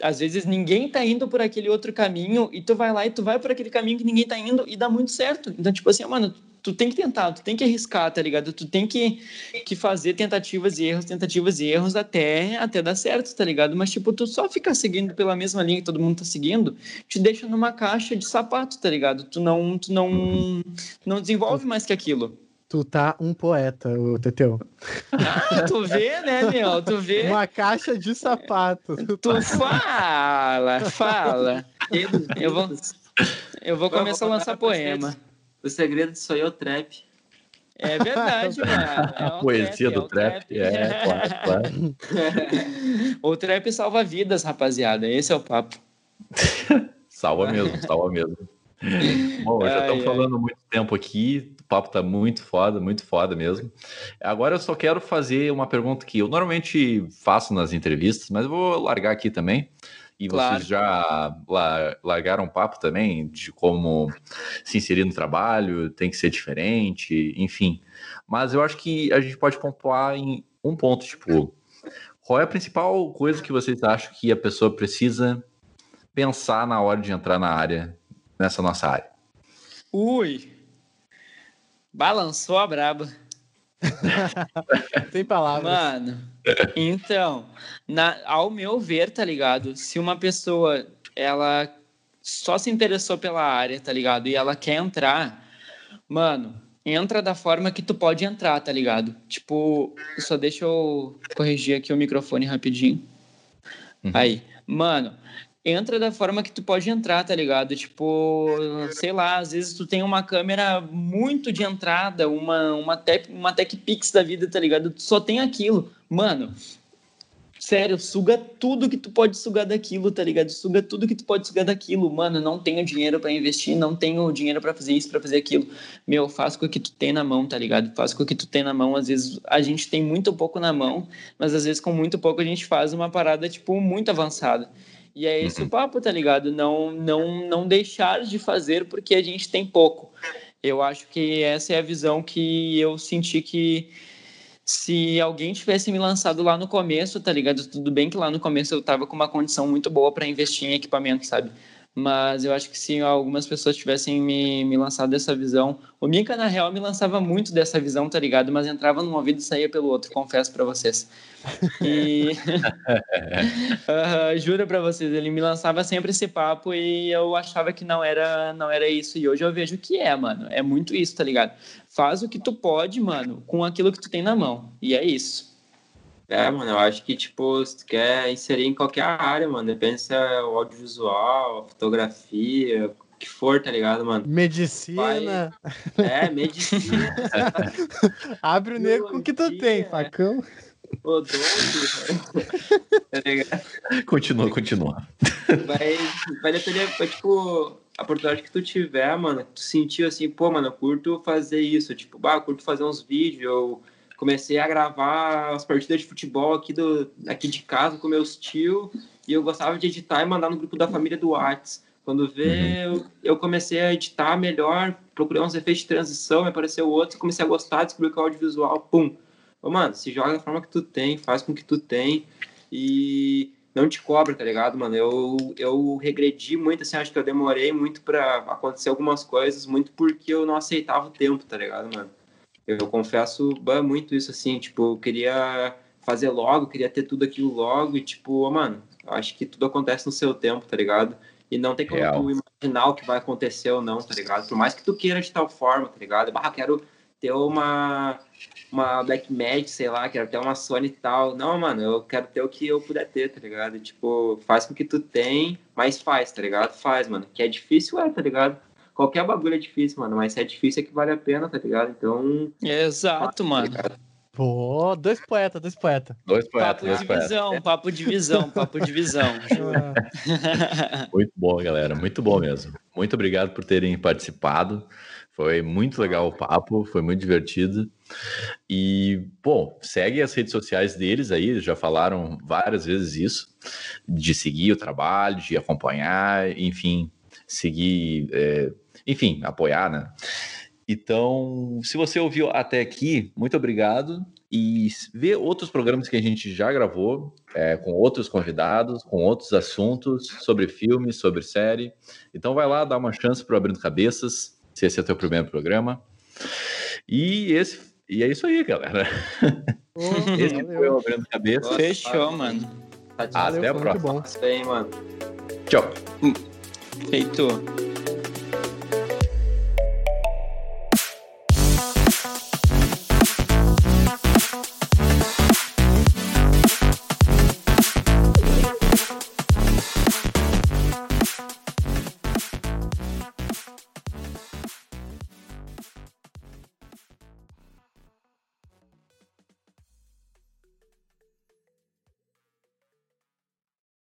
[SPEAKER 2] às vezes ninguém tá indo por aquele outro caminho e tu vai lá e tu vai por aquele caminho que ninguém tá indo e dá muito certo. Então, tipo assim, mano, tu tem que tentar, tu tem que arriscar, tá ligado? Tu tem que, que fazer tentativas e erros, tentativas e erros até, até dar certo, tá ligado? Mas, tipo, tu só ficar seguindo pela mesma linha que todo mundo tá seguindo, te deixa numa caixa de sapato, tá ligado? Tu não, tu não, não desenvolve mais que aquilo.
[SPEAKER 4] Tu tá um poeta, o Teteu.
[SPEAKER 2] Ah, tu vê, né, meu? Tu vê.
[SPEAKER 4] Uma caixa de sapato.
[SPEAKER 2] Tu, tu fala, fala. Eu vou, eu vou começar a lançar poema.
[SPEAKER 3] O segredo sou eu, trap.
[SPEAKER 2] É verdade, mano. É
[SPEAKER 1] a poesia trap, do é trap. trap. É, claro, claro.
[SPEAKER 2] o trap salva vidas, rapaziada. Esse é o papo.
[SPEAKER 1] salva mesmo, salva mesmo. Bom, já estamos falando muito tempo aqui, o papo tá muito foda, muito foda mesmo. Agora eu só quero fazer uma pergunta que eu normalmente faço nas entrevistas, mas eu vou largar aqui também. E claro. vocês já largaram um papo também de como se inserir no trabalho, tem que ser diferente, enfim. Mas eu acho que a gente pode pontuar em um ponto, tipo, qual é a principal coisa que vocês acham que a pessoa precisa pensar na hora de entrar na área, nessa nossa área?
[SPEAKER 2] Ui! Balançou a braba.
[SPEAKER 4] Sem palavras.
[SPEAKER 2] Mano, então, na, ao meu ver, tá ligado? Se uma pessoa, ela só se interessou pela área, tá ligado? E ela quer entrar, mano, entra da forma que tu pode entrar, tá ligado? Tipo, só deixa eu corrigir aqui o microfone rapidinho. Uhum. Aí, mano, entra da forma que tu pode entrar, tá ligado? Tipo, sei lá, às vezes tu tem uma câmera muito de entrada, uma, uma, uma tech pix da vida, tá ligado? Tu só tem aquilo. Mano, sério, suga tudo que tu pode sugar daquilo, tá ligado? Suga tudo que tu pode sugar daquilo. Mano, não tenho dinheiro para investir, não tenho dinheiro para fazer isso, para fazer aquilo. Meu, faz com o que tu tem na mão, tá ligado? Faz com o que tu tem na mão. Às vezes a gente tem muito pouco na mão, mas às vezes com muito pouco a gente faz uma parada, tipo, muito avançada. E é esse uhum. o papo, tá ligado? Não, não, não deixar de fazer porque a gente tem pouco. Eu acho que essa é a visão que eu senti que se alguém tivesse me lançado lá no começo, tá ligado? Tudo bem que lá no começo eu tava com uma condição muito boa para investir em equipamento, sabe? Mas eu acho que se algumas pessoas tivessem me, me lançado dessa visão. O Mika, na real, me lançava muito dessa visão, tá ligado? Mas entrava num ouvido e saía pelo outro, confesso para vocês. E. uh, juro para vocês, ele me lançava sempre esse papo e eu achava que não era, não era isso. E hoje eu vejo que é, mano. É muito isso, tá ligado? Faz o que tu pode, mano, com aquilo que tu tem na mão. E é isso.
[SPEAKER 3] É, mano, eu acho que, tipo, se tu quer inserir em qualquer área, mano, depende se é o audiovisual, fotografia, o que for, tá ligado, mano?
[SPEAKER 4] Medicina.
[SPEAKER 3] Vai... É, medicina.
[SPEAKER 4] Abre o nego com o que tu tem, facão.
[SPEAKER 3] Odonto,
[SPEAKER 1] tá Continua, continua.
[SPEAKER 3] Vai, vai depender, vai, tipo, a oportunidade que tu tiver, mano, tu sentiu assim, pô, mano, eu curto fazer isso, tipo, bah, eu curto fazer uns vídeos, eu comecei a gravar as partidas de futebol aqui, do, aqui de casa com meus tios e eu gostava de editar e mandar no grupo da família do Whats. Quando vê, uhum. eu, eu, comecei a editar melhor, procurei uns efeitos de transição, me apareceu outros, comecei a gostar, descobri que o audiovisual, pum. Ô, mano, se joga da forma que tu tem, faz com que tu tem e não te cobra, tá ligado, mano? Eu, eu regredi muito, assim, acho que eu demorei muito para acontecer algumas coisas, muito porque eu não aceitava o tempo, tá ligado, mano? Eu confesso muito isso, assim, tipo, eu queria fazer logo, queria ter tudo aquilo logo e, tipo, mano, acho que tudo acontece no seu tempo, tá ligado? E não tem como Real. tu imaginar o que vai acontecer ou não, tá ligado? Por mais que tu queira de tal forma, tá ligado? Ah, quero ter uma, uma Black Magic, sei lá, quero ter uma Sony e tal. Não, mano, eu quero ter o que eu puder ter, tá ligado? Tipo, faz com que tu tem, mas faz, tá ligado? Faz, mano. Que é difícil, é, tá ligado? Qualquer bagulho é difícil, mano. Mas se é difícil é que vale a pena, tá ligado? Então.
[SPEAKER 2] Exato, mano.
[SPEAKER 4] Pô, dois poetas, dois poetas.
[SPEAKER 1] Dois poetas.
[SPEAKER 2] Papo dois de poetas. visão, papo de visão, papo de visão.
[SPEAKER 1] muito bom, galera. Muito bom mesmo. Muito obrigado por terem participado. Foi muito legal o papo, foi muito divertido. E, bom, segue as redes sociais deles aí, já falaram várias vezes isso, de seguir o trabalho, de acompanhar, enfim, seguir. É, enfim, apoiar, né? Então, se você ouviu até aqui, muito obrigado. E vê outros programas que a gente já gravou, é, com outros convidados, com outros assuntos sobre filme, sobre série. Então vai lá, dá uma chance para o Abrindo Cabeças, se esse é o teu primeiro programa. E esse e é isso aí, galera.
[SPEAKER 2] Oh, esse foi o Abrindo Cabeças. Fechou, mano.
[SPEAKER 1] Até a próxima.
[SPEAKER 3] Bem, mano.
[SPEAKER 1] Tchau.
[SPEAKER 2] Feito.